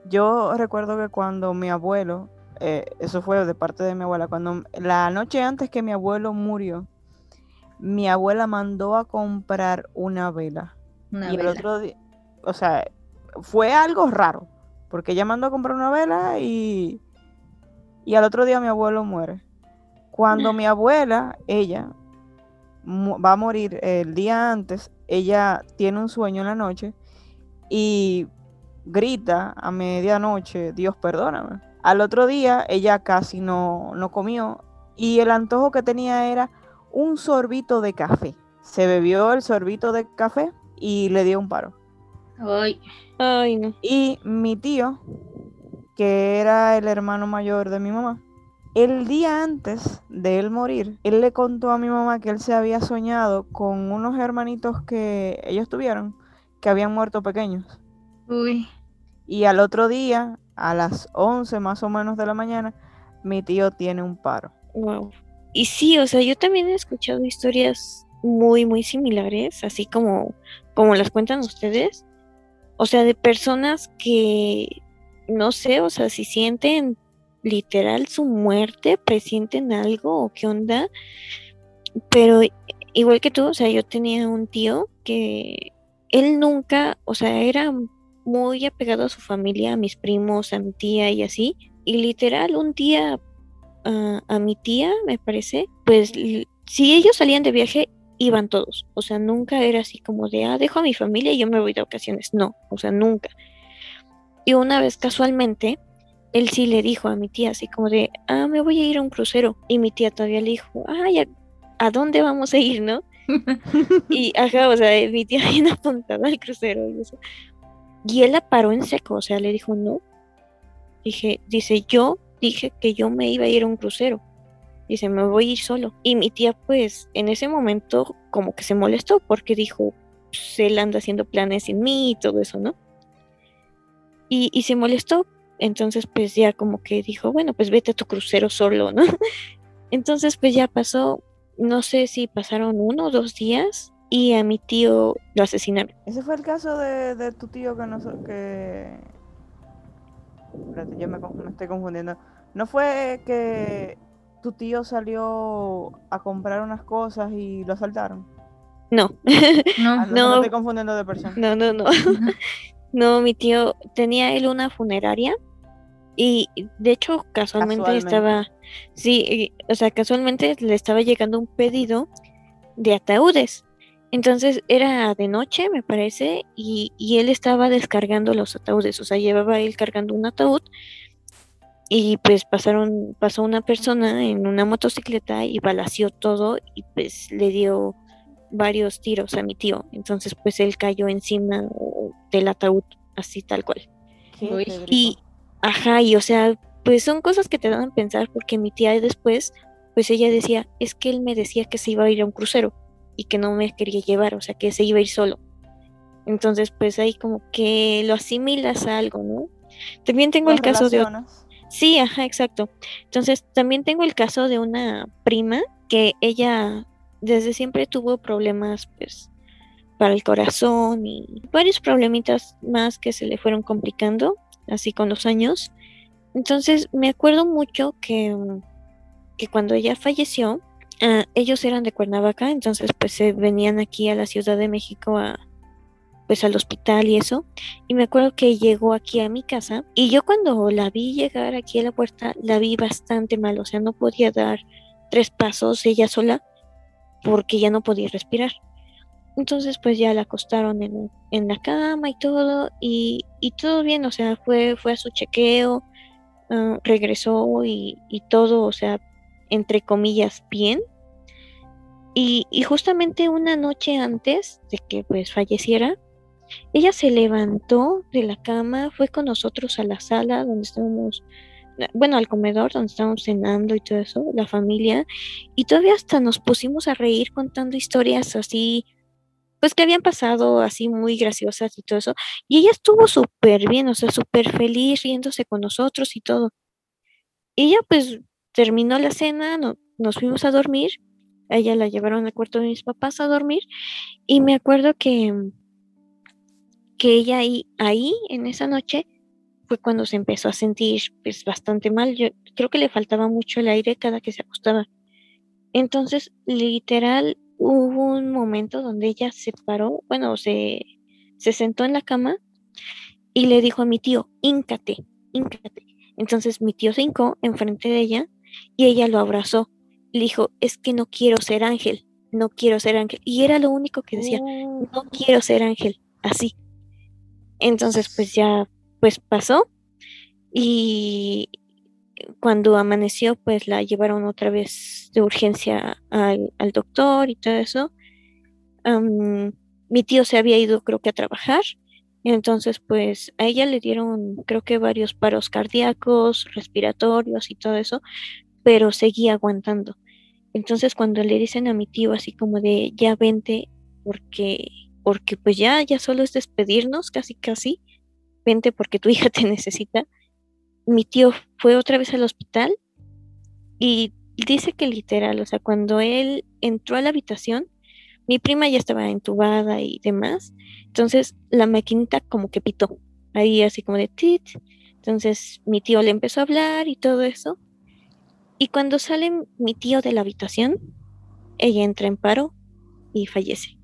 Yo recuerdo que cuando mi abuelo, eh, eso fue de parte de mi abuela, cuando la noche antes que mi abuelo murió, mi abuela mandó a comprar una vela. una y el otro día, o sea, fue algo raro, porque ella mandó a comprar una vela y, y al otro día mi abuelo muere. Cuando mi abuela, ella, va a morir el día antes, ella tiene un sueño en la noche y grita a medianoche, Dios perdóname. Al otro día ella casi no, no comió y el antojo que tenía era un sorbito de café. Se bebió el sorbito de café y le dio un paro. Ay, Ay, no. Y mi tío, que era el hermano mayor de mi mamá, el día antes de él morir, él le contó a mi mamá que él se había soñado con unos hermanitos que ellos tuvieron, que habían muerto pequeños. uy, Y al otro día, a las 11 más o menos de la mañana, mi tío tiene un paro. Wow. Y sí, o sea, yo también he escuchado historias muy, muy similares, así como, como las cuentan ustedes. O sea, de personas que, no sé, o sea, si sienten literal su muerte, presienten algo o qué onda. Pero igual que tú, o sea, yo tenía un tío que él nunca, o sea, era muy apegado a su familia, a mis primos, a mi tía y así. Y literal, un día a, a mi tía, me parece, pues si ellos salían de viaje, iban todos. O sea, nunca era así como de, ah, dejo a mi familia y yo me voy de ocasiones. No, o sea, nunca. Y una vez casualmente, él sí le dijo a mi tía así como de, ah, me voy a ir a un crucero. Y mi tía todavía le dijo, ah, ya, ¿a dónde vamos a ir, no? [LAUGHS] y ajá, o sea, mi tía [LAUGHS] bien apuntada al crucero y eso. Y él la paró en seco, o sea, le dijo, no. Dije, dice, yo dije que yo me iba a ir a un crucero. Dice, me voy a ir solo. Y mi tía, pues, en ese momento, como que se molestó porque dijo, pues, él anda haciendo planes sin mí y todo eso, ¿no? Y, y se molestó. Entonces, pues ya como que dijo, bueno, pues vete a tu crucero solo, ¿no? [LAUGHS] Entonces, pues ya pasó, no sé si pasaron uno o dos días y a mi tío lo asesinaron. Ese fue el caso de, de tu tío que no que yo me estoy confundiendo. ¿No fue que tu tío salió a comprar unas cosas y lo asaltaron? No, [LAUGHS] No. Ah, no, No. me estoy confundiendo de persona. no, no, no. [LAUGHS] No, mi tío tenía él una funeraria y de hecho casualmente, Casualmente. estaba, sí, y- o sea, casualmente le estaba llegando un pedido de ataúdes. Entonces era de noche, me parece, y, y él estaba descargando los ataúdes, o sea, llevaba él cargando un ataúd y pues pasaron, pasó una persona en una motocicleta y balació todo y pues le dio varios tiros a mi tío. Entonces pues él cayó encima del ataúd, así tal cual. Y, ajá, y o sea, pues son cosas que te dan a pensar porque mi tía después, pues ella decía, es que él me decía que se iba a ir a un crucero y que no me quería llevar, o sea, que se iba a ir solo. Entonces, pues ahí como que lo asimilas a algo, ¿no? También tengo el caso de... Sí, ajá, exacto. Entonces, también tengo el caso de una prima que ella desde siempre tuvo problemas, pues, para el corazón y varios problemitas más que se le fueron complicando, así con los años. Entonces, me acuerdo mucho que, mm, que cuando ella falleció, ah, ellos eran de Cuernavaca, entonces, pues, se venían aquí a la Ciudad de México a pues al hospital y eso. Y me acuerdo que llegó aquí a mi casa y yo cuando la vi llegar aquí a la puerta, la vi bastante mal, o sea, no podía dar tres pasos ella sola porque ya no podía respirar. Entonces pues ya la acostaron en, en la cama y todo y, y todo bien, o sea, fue, fue a su chequeo, ah, regresó y, y todo, o sea, entre comillas, bien. Y, y justamente una noche antes de que pues falleciera, ella se levantó de la cama, fue con nosotros a la sala donde estábamos, bueno, al comedor donde estábamos cenando y todo eso, la familia, y todavía hasta nos pusimos a reír contando historias así, pues que habían pasado así muy graciosas y todo eso, y ella estuvo súper bien, o sea, súper feliz riéndose con nosotros y todo. Ya pues terminó la cena, no- nos fuimos a dormir, a ella la llevaron al cuarto de mis papás a dormir, y me acuerdo que que ella ahí, ahí en esa noche fue cuando se empezó a sentir pues bastante mal. Yo creo que le faltaba mucho el aire cada que se acostaba. Entonces, literal, hubo un momento donde ella se paró, bueno, se, se sentó en la cama y le dijo a mi tío, híncate, híncate. Entonces mi tío se hincó enfrente de ella y ella lo abrazó. Le dijo, es que no quiero ser ángel, no quiero ser ángel. Y era lo único que decía, no quiero ser ángel, así. Entonces, pues ya, pues pasó. Y cuando amaneció, pues la llevaron otra vez de urgencia al, al doctor y todo eso. Am, mi tío se había ido, creo que a trabajar. Entonces, pues a ella le dieron, creo que varios paros cardíacos, respiratorios y todo eso, pero seguía aguantando. Entonces, cuando le dicen a mi tío así como de, ya vente, porque, porque pues ya, ya solo es despedirnos, casi, casi, vente porque tu [LAUGHS] hija te necesita. mi tío fue otra vez al hospital y dice que literal, o sea, cuando él entró a la habitación, mi prima ya estaba entubada y demás, entonces la maquinita como que pitó, ahí así como de tit, entonces mi tío le empezó a hablar y todo eso, y cuando sale mi tío de la habitación, ella entra en paro y fallece,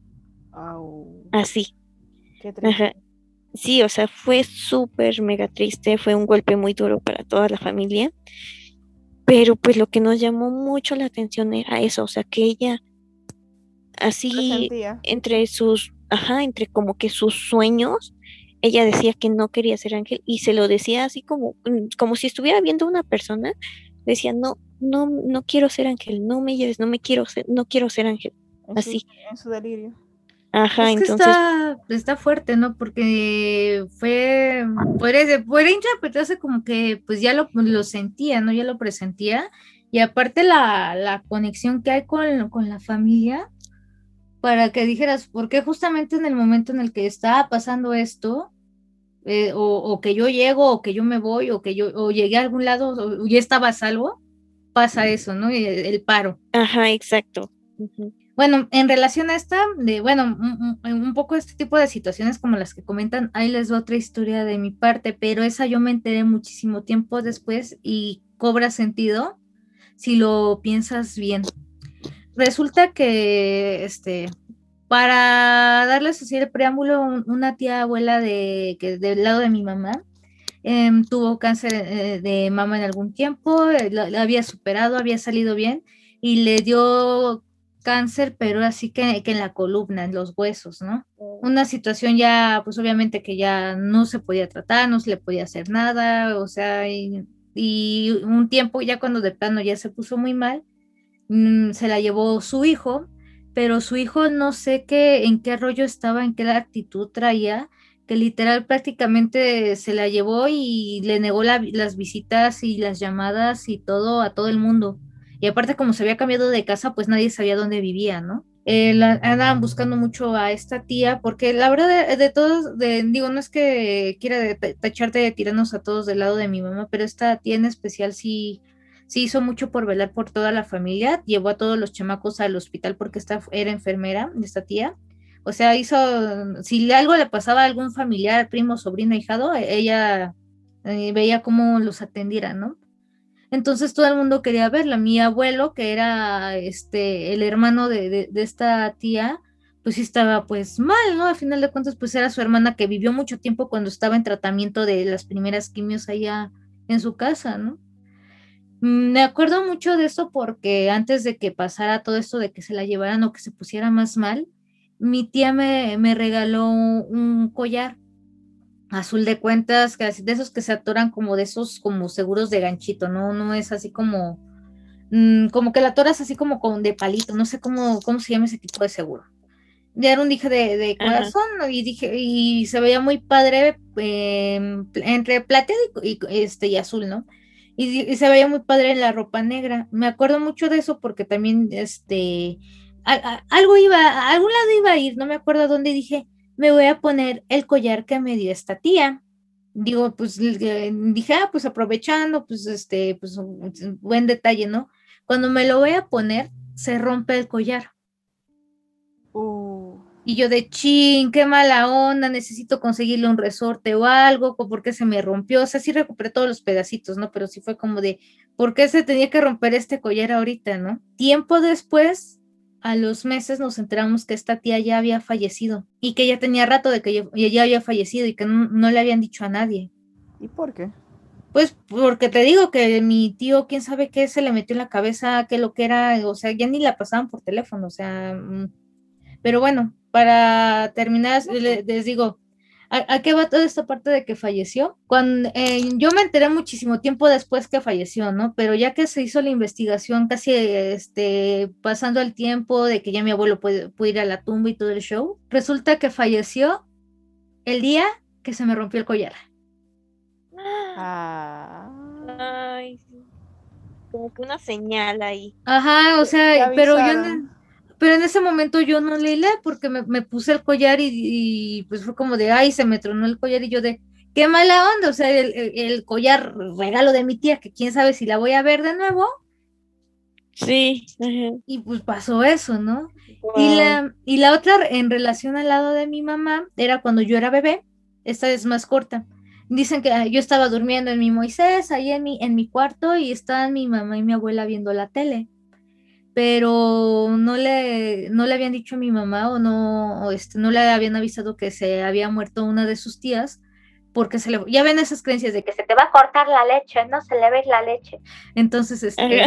Au, así. qué triste. Ajá. Sí, o sea, fue súper mega triste, fue un golpe muy duro para toda la familia, pero pues lo que nos llamó mucho la atención era eso, o sea, que ella así entre sus, ajá, entre como que sus sueños, ella decía que no quería ser ángel y se lo decía así como, mm, como si estuviera viendo a una persona, decía, no, no, no quiero ser ángel, no me lleves, no me quiero ser, no quiero ser ángel. en su- Así. en su delirio. Ajá, Es que entonces, está, está fuerte, ¿no? Porque fue, podría, podría interpretarse como que pues ya lo, lo sentía, ¿no? Ya lo presentía. Y aparte la, la conexión que hay con, con la familia, para que dijeras, ¿por qué justamente en el momento en el que estaba pasando esto, eh, o, o que yo llego, o que yo me voy, o que yo o llegué a algún lado, o ya estaba a salvo, pasa eso, ¿no? El, el paro. ajá, exacto. Ujú. Bueno, en relación a esta, bueno, un, poco este tipo de situaciones como las que comentan, ahí les doy otra historia de mi parte, pero esa yo me enteré muchísimo tiempo después y cobra sentido si lo piensas bien. Resulta que, este, para darles así el preámbulo, un- una tía abuela de, que del lado de mi mamá, em, tuvo cáncer eh, de mama en algún tiempo, eh, la había superado, había salido bien y le dio cáncer, pero así que, que en la columna, en los huesos, ¿no? Una situación ya, pues obviamente que ya no se podía tratar, no se le podía hacer nada, o sea, y, y un tiempo ya cuando de plano ya se puso muy mal, mm, se la llevó su hijo, pero su hijo no sé qué, en qué rollo estaba, en qué actitud traía, que literal prácticamente se la llevó y le negó la- las visitas y las llamadas y todo a todo el mundo. Y aparte, como se había cambiado de casa, pues nadie sabía dónde vivía, ¿no? Eh, la- andaban buscando mucho a esta tía, porque la verdad de, todos, de, digo, no es que quiera de- ta- tachar de tirarnos a todos del lado de mi mamá, pero esta tía en especial sí, sí hizo mucho por velar por toda la familia, llevó a todos los chamacos al hospital porque esta era enfermera de esta tía. O sea, hizo, si algo le pasaba a algún familiar, primo, sobrino, hijado, e- ella eh, veía cómo los atendiera, ¿no? Entonces todo el mundo quería verla. Mi abuelo, que era este el hermano de, de- esta tía, pues sí estaba pues mal, ¿no? Al final de cuentas, pues era su hermana que vivió mucho tiempo cuando estaba en tratamiento de las primeras quimios allá en su casa, ¿no? Mm, Me acuerdo mucho de eso porque antes de que pasara todo esto de que se la llevaran o que se pusiera más mal, mi tía me, me regaló un collar azul de cuentas, que así- de esos que se atoran como de esos como seguros de ganchito, ¿no? No es así como, mm, como que la atoras así como con de palito, no sé cómo, cómo se llama ese tipo de seguro. Ya era un dije de, de Ajá. corazón ¿no? y dije, y se veía muy padre eh, entre plateado y, y, este y azul, ¿no? Y, se veía muy padre en la ropa negra. Me acuerdo mucho de eso porque también este a- a- algo iba, a algún lado iba a ir, no me acuerdo dónde dije, me voy a poner el collar que me dio esta tía. Digo, pues eh, dije, ah, pues aprovechando, pues este, pues un buen detalle, ¿no? Cuando me lo voy a poner, se rompe el collar. Uh, Y yo de chin, qué mala onda, necesito conseguirle un resorte o algo, co- ¿por qué se me rompió? O sea, sí recuperé todos los pedacitos, ¿no? Pero sí fue como de, ¿por qué se tenía que romper este collar ahorita, no? Tiempo después, a los meses nos enteramos que esta tía ya había fallecido y que ya tenía rato de que ya, ya había fallecido y que no, no le habían dicho a nadie. ¿Y por qué? Pues porque te digo que mi tío, quién sabe qué se le metió en la cabeza, qué lo que era, o sea, ya ni la pasaban por teléfono, o sea, mm, pero bueno, para terminar, le- les digo, ¿a, a qué va toda esta parte de que falleció? Cuando eh, yo me enteré muchísimo tiempo después que falleció, ¿no? Pero ya que se hizo la investigación, casi este, pasando el tiempo de que ya mi abuelo puede, puede ir a la tumba y todo el show, resulta que falleció el día que se me rompió el collar. Ah. Ay, sí. Como que una señal ahí. Ajá, o sea, pero yo, no- pero en ese momento yo no le hilé porque me, me puse el collar y, y, pues fue como de, ay, se me tronó el collar y yo de, qué mala onda, o sea, el, el- el collar regalo de mi tía, que quién sabe si la voy a ver de nuevo, Sí. ajá. y pues pasó eso, ¿no? Wow. Y la, y la otra en relación al lado de mi mamá era cuando yo era bebé, esta es más corta. Dicen que ah, yo estaba durmiendo en mi Moisés, ahí en mi, en mi cuarto, y estaban mi mamá y mi abuela viendo la tele. Pero no le, no le habían dicho a mi mamá o no, o este, no le habían avisado que se había muerto una de sus tías, porque se le, ya ven esas creencias de que se te va a cortar la leche, no se le va a ir la leche. Entonces, este,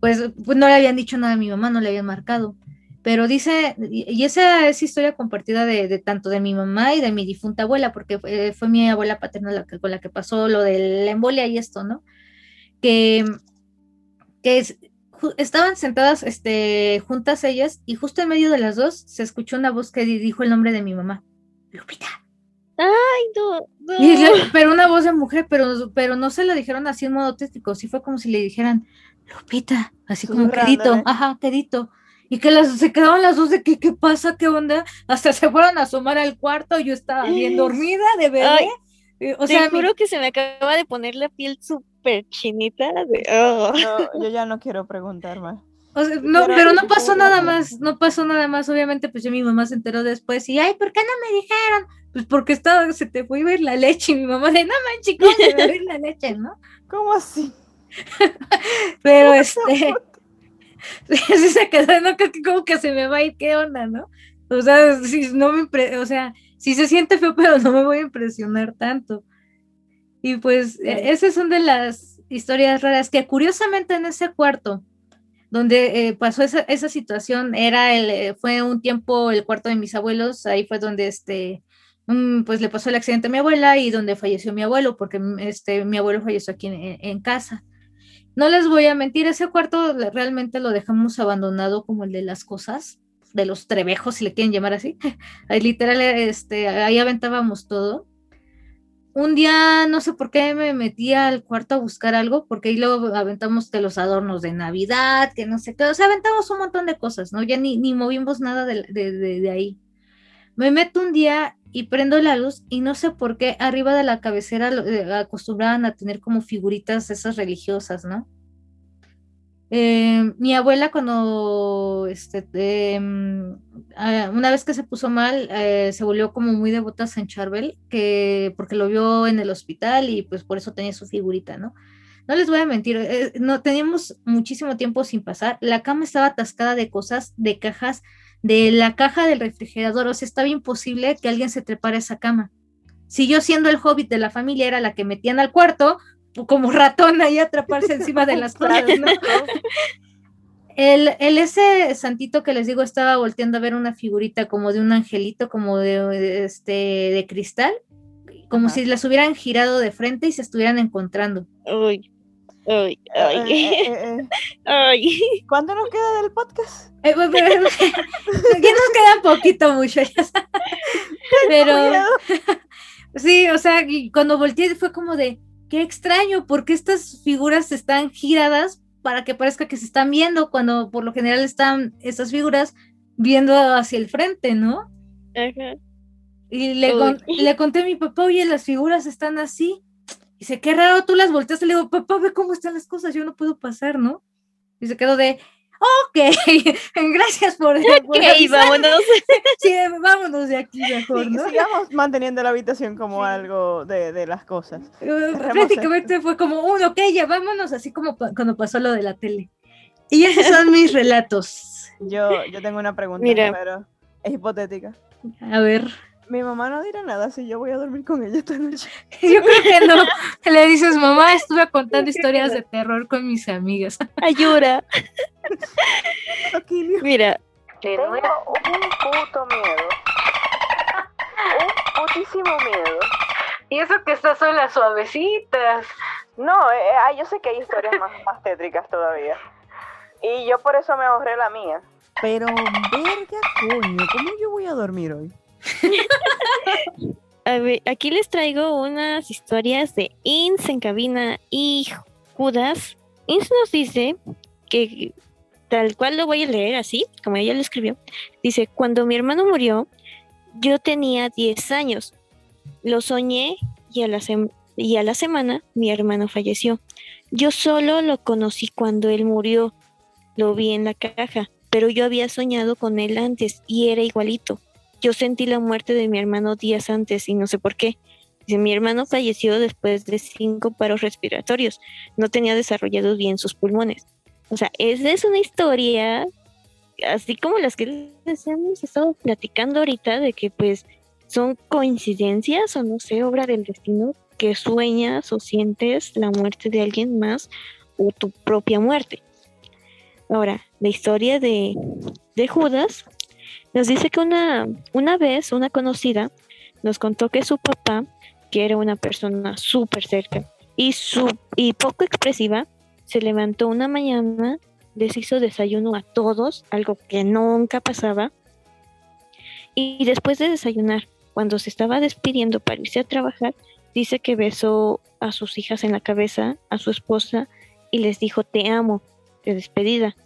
pues, pues no le habían dicho nada a mi mamá, no le habían marcado. Pero dice, y esa es historia compartida de, de tanto de mi mamá y de mi difunta abuela, porque fue, fue mi abuela paterna la que, con la que pasó lo de la embolia y esto, ¿no? Que, que es- estaban sentadas este, juntas ellas y justo en medio de las dos se escuchó una voz que di- dijo el nombre de mi mamá, Lupita. Ay, no, no. Y le- pero una voz de mujer, pero, pero no se lo dijeron así en modo tétrico, sí fue como si le dijeran, Lupita, así como quedito, Susurrándole. ajá, quedito. Y que las, se quedaron las dos de que, ¿qué pasa? ¿Qué onda? Hasta se fueron a asomar al cuarto, yo estaba bien dormida de bebé. Ay, Eh, o Te mi- que se me acaba de poner la piel súper chinita. De... oh. No, yo ya no quiero preguntar más. o sea, no, Pero- pero no pasó nada más, no pasó nada más, obviamente, pues ya mi mamá se enteró después y, ay, ¿por qué no me dijeron? Pues porque estaba, se te fue a ir la leche y mi mamá de, no manches, ¿cómo se me va a ir la leche, no? [LAUGHS] ¿Cómo así? [LAUGHS] Pero este, [LAUGHS] sí se quedó, no creo que como que se me va a ir, ¿qué onda, no? O sea, si no me, impre- o sea, sí se siente feo, pero no me voy a impresionar tanto. Y pues e- esas son de las historias raras que curiosamente en ese cuarto donde eh, pasó esa, esa situación era el, eh, fue un tiempo el cuarto de mis abuelos, ahí fue donde este, mm, pues le pasó el accidente a mi abuela y donde falleció mi abuelo, porque mm, este, mi abuelo falleció aquí en, en- casa. No les voy a mentir, ese cuarto realmente lo dejamos abandonado como el de las cosas, de los trebejos, si le quieren llamar así. [LAUGHS] Ahí literal, este, ahí aventábamos todo. Un día, no sé por qué me metí al cuarto a buscar algo, porque ahí luego aventamos que los adornos de Navidad, que no sé qué, o sea, aventamos un montón de cosas, ¿no? Ya ni, ni movimos nada de, de- de- ahí. Me meto un día y prendo la luz y no sé por qué arriba de la cabecera eh, acostumbraban a tener como figuritas esas religiosas, ¿no? Eh, mi abuela cuando, este, em, ah, una vez que se puso mal, eh, se volvió como muy devota a San Charbel, que, porque lo vio en el hospital y pues por eso tenía su figurita, ¿no? No les voy a mentir, eh, no teníamos muchísimo tiempo sin pasar. La cama estaba atascada de cosas, de cajas, de la caja del refrigerador. O sea, estaba imposible que alguien se trepara a esa cama. Si yo siendo el hobbit de la familia era la que metían al cuarto, como ratón ahí a atraparse encima de las cosas, ¿no? El, el ese santito que les digo estaba volteando a ver una figurita como de un angelito, como de, de este de cristal, como Ajá. si las hubieran girado de frente y se estuvieran encontrando. Uy, uy, Eh, ay, eh, eh, eh, [LAUGHS] ay. ¿Cuánto nos queda del podcast? Eh, bueno, pero- [LAUGHS] ya nos queda poquito mucho, ya sabes. Pero [LAUGHS] sí, o sea, cuando volteé fue como de, qué extraño, porque estas figuras están giradas para que parezca que se están viendo, cuando por lo general están estas figuras viendo hacia el frente, ¿no? Ajá. Y le, con- le conté a mi papá, oye, las figuras están así. Y dice, qué raro, tú las volteaste. Le digo, papá, ve cómo están las cosas, yo no puedo pasar, ¿no? Y se quedó de, ok, [LAUGHS] gracias por, por Ok, avisar". vámonos. [LAUGHS] Sí, vámonos de aquí mejor, Sí, ¿no? sigamos manteniendo la habitación como Sí. algo de, de las cosas. Cerremos Prácticamente fue como un, ok, ya vámonos, así como pa- cuando pasó lo de la tele. Y esos son mis relatos. Yo, yo tengo una pregunta, Mira. pero es hipotética. A ver, Mi mamá no dirá nada si yo voy a dormir con ella esta noche. [LAUGHS] yo creo que no. [LAUGHS] Le dices, mamá, estuve contando historias de terror con mis amigas. [LAUGHS] Aquilio. Mira, Tengo un puto miedo. Un putísimo miedo. Y eso que estas son las suavecitas. No, eh, eh, ah, yo sé que hay historias más, más tétricas todavía. Y yo por eso me ahorré la mía. Pero, verga, coño, ¿cómo yo voy a dormir hoy? [LAUGHS] aquí les traigo unas historias de Ins en cabina y Judas. Ins nos dice que tal cual lo voy a leer así, como ella lo escribió. Dice, cuando mi hermano murió, yo tenía 10 años. Lo soñé y a la, y a la semana mi hermano falleció. Yo solo lo conocí cuando él murió, lo vi en la caja, pero yo había soñado con él antes y era igualito. Yo sentí la muerte de mi hermano días antes y no sé por qué. Dice, mi hermano falleció después de cinco paros respiratorios. No tenía desarrollados bien sus pulmones. O sea, esa es una historia, así como las que les hemos estado platicando ahorita, de que pues son coincidencias o no sé, obra del destino, que sueñas o sientes la muerte de alguien más o tu propia muerte. Ahora, la historia de, de Judas nos dice que una, una vez una conocida nos contó que su papá, que era una persona súper cerca y, su, y poco expresiva, se levantó una mañana, les hizo desayuno a todos, algo que nunca pasaba, y después de desayunar, cuando se estaba despidiendo para irse a trabajar, dice que besó a sus hijas en la cabeza, a su esposa, y les dijo te amo, de despedida.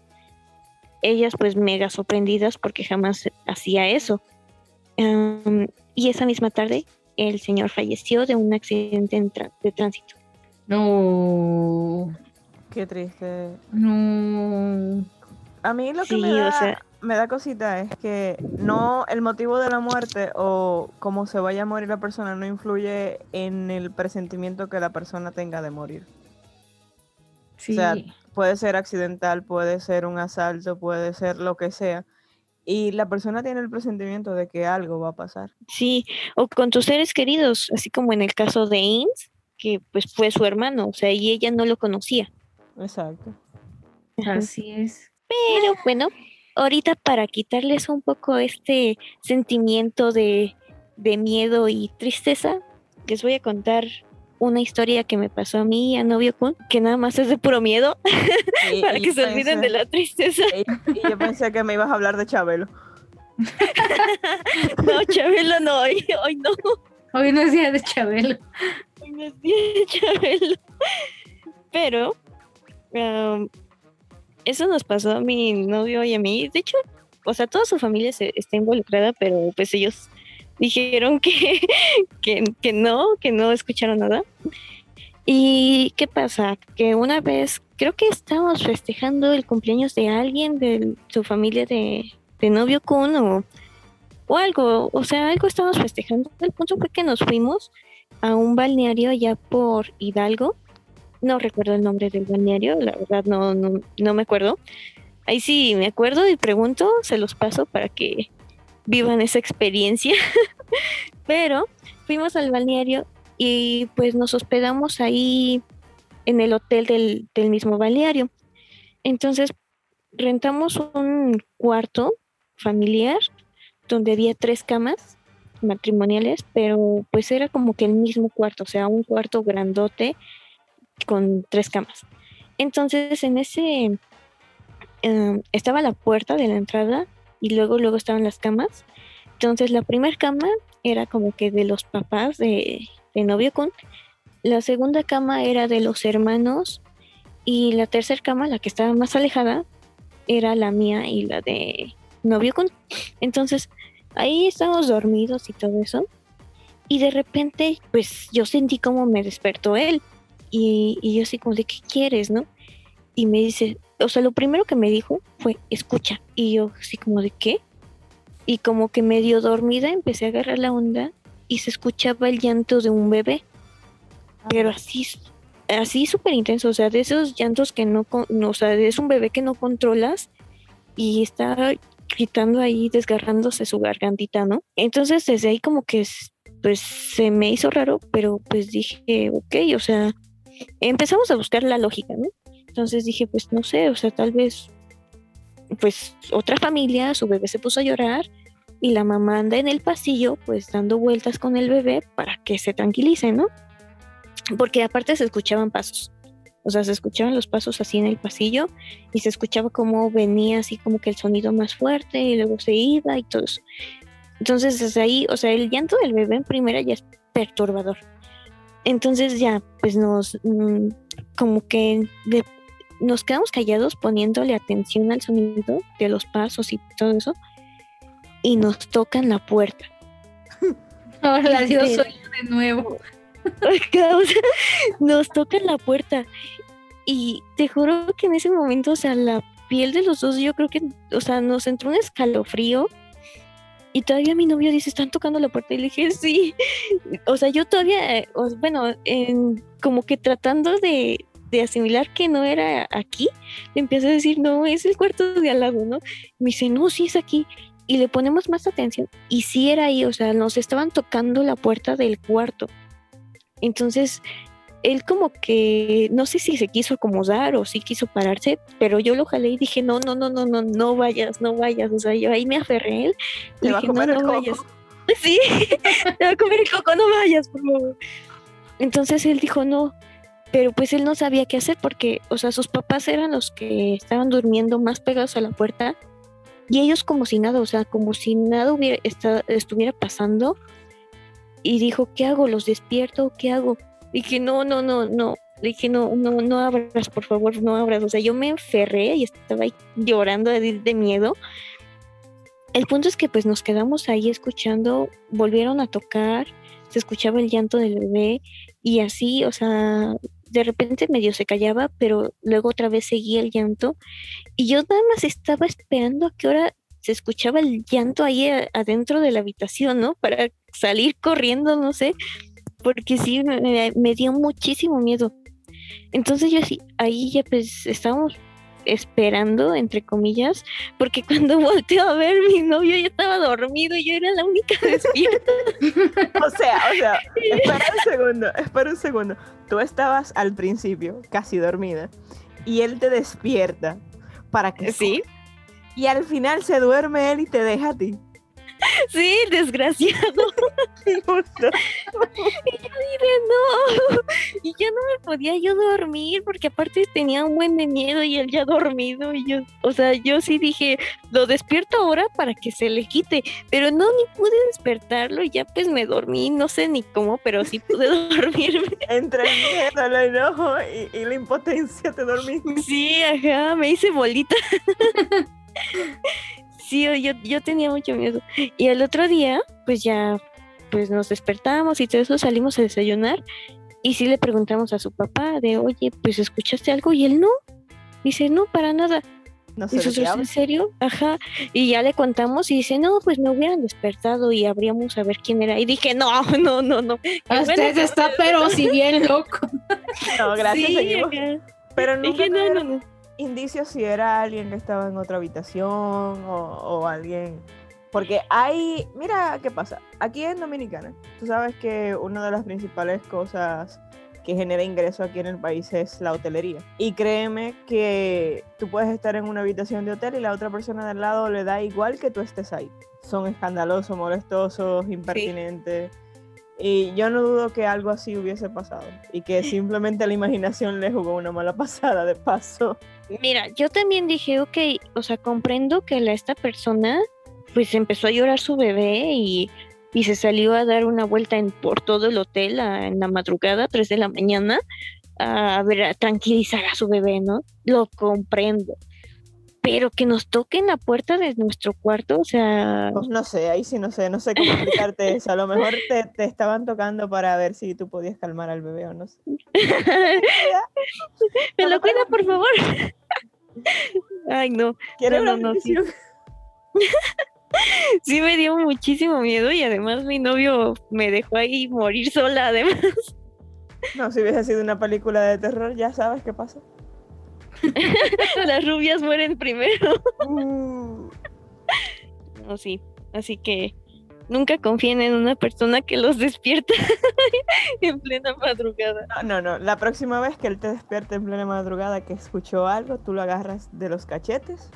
Ellas pues mega sorprendidas porque jamás hacía eso. Am, y esa misma tarde el señor falleció de un accidente tra- de tránsito. No, Qué triste. no. A mí lo que Sí, me, o da, sea- me da cosita es que no el motivo de la muerte o cómo se vaya a morir la persona no influye en el presentimiento que la persona tenga de morir. Sí. sea, Puede ser accidental, puede ser un asalto, puede ser lo que sea. Y la persona tiene el presentimiento de que algo va a pasar. Sí, o con tus seres queridos, así como en el caso de Ains, que pues fue su hermano, o sea, y ella no lo conocía. Exacto. Así es. Pero bueno, ahorita para quitarles un poco este sentimiento de, de miedo y tristeza, les voy a contar una historia que me pasó a mí y a Novio Kun, que nada más es de puro miedo, Y- [LAUGHS] para y que se olviden de la tristeza. Y, y yo pensé que me ibas a hablar de Chabelo. [LAUGHS] No, Chabelo, no, hoy, hoy no, Hoy no es día de Chabelo. hoy no es día de Chabelo. Pero, am, eso nos pasó a mi novio y a mí. De hecho, o sea, toda su familia se, está involucrada, pero pues ellos dijeron que, [LAUGHS] que, que no, que no escucharon nada. ¿Y qué pasa? Que una vez, creo que estábamos festejando el cumpleaños de alguien de su familia de, de novio Kun o, o algo, o sea, algo estábamos festejando. El punto fue que nos fuimos a un balneario allá por Hidalgo. No recuerdo el nombre del balneario, la verdad no, no, no me acuerdo. Ahí sí me acuerdo y pregunto, se los paso para que vivan esa experiencia. [LAUGHS] Pero fuimos al balneario y pues nos hospedamos ahí en el hotel del, del mismo balneario. Entonces rentamos un cuarto familiar donde había tres camas matrimoniales, pero pues era como que el mismo cuarto, o sea, un cuarto grandote con tres camas. Entonces en ese eh, estaba la puerta de la entrada y luego luego estaban las camas. Entonces la primera cama era como que de los papás de, de novio con, la segunda cama era de los hermanos y la tercera cama, la que estaba más alejada, era la mía y la de novio con. [LAUGHS] Entonces ahí estábamos dormidos y todo eso. Y de repente, pues yo sentí como me despertó él. Y, y yo así como de, ¿qué quieres, no? Y me dice, o sea, lo primero que me dijo fue, escucha. Y yo así como de, ¿qué? Y como que medio dormida empecé a agarrar la onda y se escuchaba el llanto de un bebé. Pero así, así súper intenso, o sea, de esos llantos que no, no, o sea, es un bebé que no controlas y está gritando ahí, desgarrándose su gargantita, ¿no? Entonces desde ahí como que pues se me hizo raro, pero pues dije, ok, o sea, empezamos a buscar la lógica, ¿no? Entonces dije, pues no sé, o sea, tal vez, pues otra familia, su bebé se puso a llorar y la mamá anda en el pasillo, pues dando vueltas con el bebé para que se tranquilice, ¿no? Porque aparte se escuchaban pasos. O sea, se escuchaban los pasos así en el pasillo y se escuchaba como venía así como que el sonido más fuerte y luego se iba y todo eso. Entonces desde ahí, o sea, el llanto del bebé en primera ya es perturbador. Entonces ya, pues nos, mm, como que de- nos quedamos callados poniéndole atención al sonido de los pasos y todo eso. Y nos tocan la puerta. [LAUGHS] Ahora Dios soy yo de nuevo. [LAUGHS] Nos tocan la puerta. Y te juro que en ese momento, o sea, la piel de los dos, yo creo que, o sea, nos entró un escalofrío. Y todavía mi novio dice, están tocando la puerta. Y le dije, sí. O sea, yo todavía, eh, bueno, en- como que tratando de, de asimilar que no era aquí, le empecé a decir, no, es el cuarto de al lado, ¿no? Me dice, no, sí es aquí. Y le ponemos más atención. Y sí era ahí, o sea, nos estaban tocando la puerta del cuarto. Entonces, él como que, no sé si se quiso acomodar o si quiso pararse, pero yo lo jalé y dije, no, no, no, no, no, no vayas, no vayas. O sea, yo ahí me aferré a él. Le va a dije, no, comer el no coco. vayas. [LAUGHS] Sí, [LAUGHS] te va a comer el coco, no vayas, por favor. Entonces él dijo, no, pero pues él no sabía qué hacer porque, o sea, sus papás eran los que estaban durmiendo más pegados a la puerta y ellos como si nada, o sea, como si nada hubiera estuviera pasando y dijo, ¿qué hago? ¿Los despierto? ¿Qué hago? Dije, no, no, no, no. Le dije, no, no, no abras, por favor, no abras. O sea, yo me enferré y estaba ahí llorando de, de miedo. El punto es que pues nos quedamos ahí escuchando, volvieron a tocar, se escuchaba el llanto del bebé y así, o sea, de repente medio se callaba, pero luego otra vez seguía el llanto y yo nada más estaba esperando a qué hora se escuchaba el llanto ahí a- adentro de la habitación, ¿no? Para salir corriendo, no sé, porque sí, me, me- dio muchísimo miedo. Entonces yo sí, ahí ya pues estábamos esperando, entre comillas, porque cuando [LAUGHS] volteó a ver mi novio ya estaba dormido y yo era la única [LAUGHS] despierta. O sea, o sea, [LAUGHS] espera un segundo, espera un segundo. Tú estabas al principio casi dormida y él te despierta para que Sí, y al final se duerme él y te deja a ti. [LAUGHS] sí, desgraciado. [LAUGHS] Justo. Mire, no. Y ya no me podía yo dormir porque aparte tenía un buen de miedo y él ya dormido y yo, o sea, yo sí dije, lo despierto ahora para que se le quite, pero no, ni pude despertarlo y ya pues me dormí, no sé ni cómo, pero sí pude [LAUGHS] dormirme. Entre el miedo, el enojo y, y la impotencia te dormiste. Sí, ajá, me hice bolita. Sí, yo, yo tenía mucho miedo. Y el otro día, pues ya, pues nos despertamos y todo eso, salimos a desayunar y sí le preguntamos a su papá de, oye, pues escuchaste algo y él no. Dice, no, para nada. No qué ¿en serio? Ajá. Y ya le contamos y dice, no, pues me hubieran despertado y habríamos a ver quién era. Y dije, no, [LAUGHS] no, no, no. Bueno Usted está pero si bien loco. [LAUGHS] No, gracias, Sí. Pero nunca Dije, no, no, no. Indicios si era alguien que estaba en otra habitación o, o alguien. Porque hay, mira qué pasa. Aquí en Dominicana, tú sabes que una de las principales cosas que genera ingreso aquí en el país es la hotelería. Y créeme que tú puedes estar en una habitación de hotel y la otra persona de al lado le da igual que tú estés ahí. Son escandalosos, molestosos, impertinentes. Y yo no dudo que algo así hubiese pasado. Y que [LAUGHS] simplemente la imaginación le jugó una mala pasada de paso. Mira, yo también dije, ok, o sea, comprendo que la, esta persona pues empezó a llorar su bebé y, y se salió a dar una vuelta en, por todo el hotel a- en la madrugada, 3 de la mañana, a, ver, a tranquilizar a su bebé, ¿no? Lo comprendo. Pero que nos toquen la puerta de nuestro cuarto, o sea, Pues no sé, ahí sí no sé, no sé cómo explicarte eso. A lo mejor te, te estaban tocando para ver si tú podías calmar al bebé o no sé. [LAUGHS] me lo cuida, por favor. Ay, no. ¿Quieres No, no, no, sí. [LAUGHS] Sí me dio muchísimo miedo y además mi novio me dejó ahí morir sola, además. No, si hubiese sido una película de terror, ya sabes qué pasa. [LAUGHS] Las rubias mueren primero. Uh, No, sí. Así que nunca confíen en una persona que los despierta [LAUGHS] en plena madrugada. no, no, no. La próxima vez que él te despierte en plena madrugada que escuchó algo, tú lo agarras de los cachetes,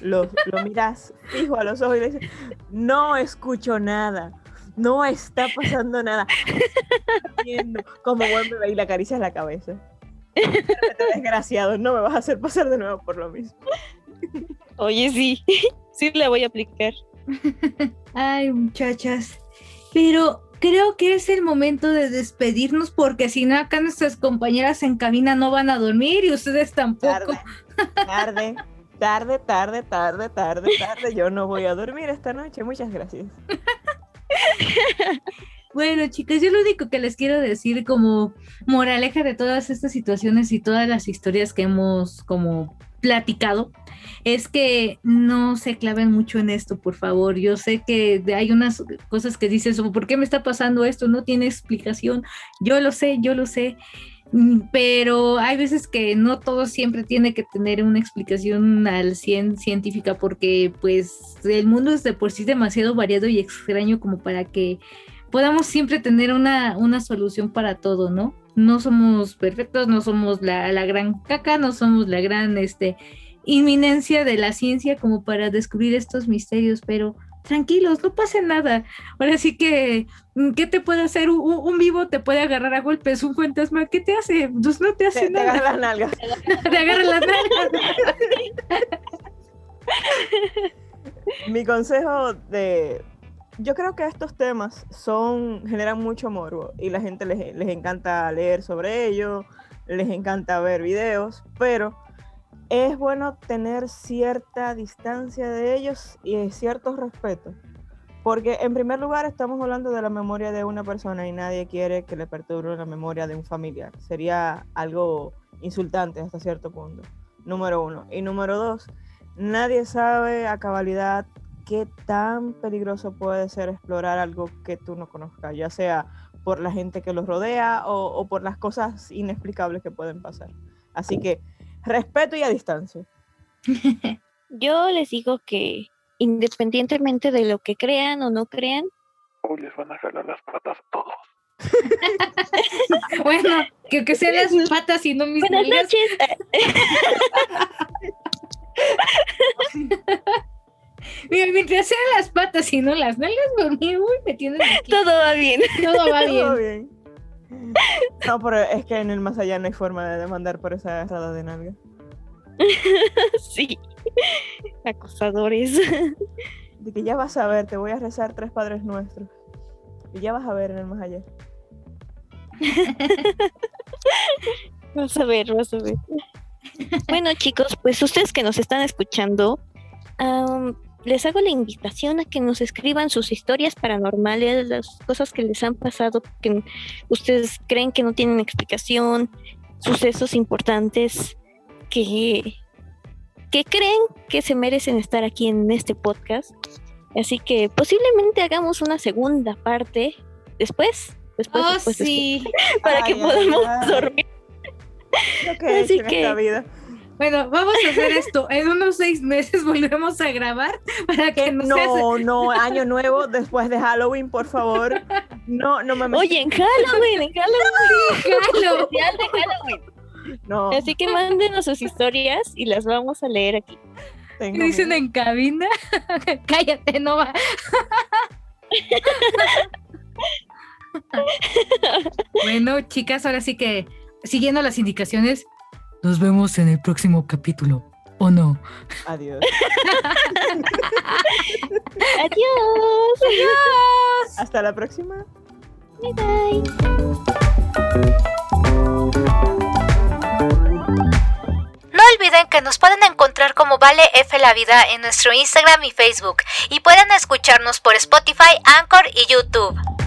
lo, lo miras fijo a los ojos y le dices, no escucho nada. No está pasando nada. Como buen bebé y le acaricias la cabeza. Desgraciado, no me vas a hacer pasar de nuevo por lo mismo. Oye, sí. [LAUGHS] Sí la voy a aplicar. Ay, muchachas. Pero creo que es el momento de despedirnos porque si no acá nuestras compañeras en cabina no van a dormir y ustedes tampoco. Tarde, tarde, tarde, tarde, tarde, tarde, tarde. Yo no voy a dormir esta noche. Muchas gracias. [LAUGHS] Bueno, chicas, yo lo único que les quiero decir como moraleja de todas estas situaciones y todas las historias que hemos como platicado es que no se claven mucho en esto, por favor. Yo sé que hay unas cosas que dices, ¿por qué me está pasando esto? No tiene explicación. Yo lo sé, yo lo sé. Mm, Pero hay veces que no todo siempre tiene que tener una explicación al 100 científica porque pues el mundo es de por sí demasiado variado y extraño como para que podamos siempre tener una, una solución para todo, ¿no? No somos perfectos, no somos la, la gran caca, no somos la gran este, inminencia de la ciencia como para descubrir estos misterios, pero tranquilos, no pasa nada. Ahora sí que, mm, ¿qué te puede hacer? Un, un vivo te puede agarrar a golpes, un fantasma, ¿qué te hace? Pues no te hace Te, te nada. agarra las [LAUGHS] nalgas. te agarra las nalgas. Mi consejo de... Yo creo que estos temas son generan mucho morbo y la gente les, les encanta leer sobre ello, les encanta ver videos, pero es bueno tener cierta distancia de ellos y cierto respeto. Porque en primer lugar estamos hablando de la memoria de una persona y nadie quiere que le perturbe la memoria de un familiar. Sería algo insultante hasta cierto punto. Número uno. Y número dos, nadie sabe a cabalidad qué tan peligroso puede ser explorar algo que tú no conozcas, ya sea por la gente que los rodea o, o por las cosas inexplicables que pueden pasar. Así que respeto y a distancia. [LAUGHS] Yo les digo que independientemente de lo que crean o no crean, Hoy les van a jalar las patas a todos. [LAUGHS] Bueno, que, que sean las patas y no mis buenas nalgas. noches. [LAUGHS] Mira, mientras sean las patas y no las nalgas, pues, uy, me tienen aquí. [LAUGHS] Todo va bien. Todo va Todo bien. No, pero es que en el más allá no hay forma de demandar por esa agarrada de nalga. [LAUGHS] Sí. Acosadores. De que ya vas a ver, te voy a rezar tres padres nuestros. Y ya vas a ver en el más allá. [LAUGHS] Vas a ver, vas a ver. Bueno, chicos, pues ustedes que nos están escuchando, les hago la invitación a que nos escriban sus historias paranormales, las cosas que les han pasado, que ustedes creen que no tienen explicación, sucesos importantes que, que creen que se merecen estar aquí en este podcast. Así que posiblemente hagamos una segunda parte después. Después, Oh, después, sí. después, [LAUGHS] para que Ay, podamos ay. dormir. Lo que he Así en que- esta vida. Bueno, vamos a hacer [LAUGHS] esto. En unos seis meses [LAUGHS] volvemos a grabar para que no, No, no, año nuevo después de Halloween, por favor. No, no me Oye, en Halloween, en Halloween. [LAUGHS] De Halloween. no. Así que mándenos sus historias y las vamos a leer aquí. tengo Dicen miedo. en cabina. Cállate, no va. bueno, chicas, ahora sí que siguiendo las indicaciones, nos vemos en el próximo capítulo. ¿O no? Adiós. [LAUGHS] Adiós. Hasta la próxima. Bye bye. No olviden que nos pueden encontrar como Vale F la Vida en nuestro Instagram y Facebook y pueden escucharnos por Spotify, Anchor y YouTube.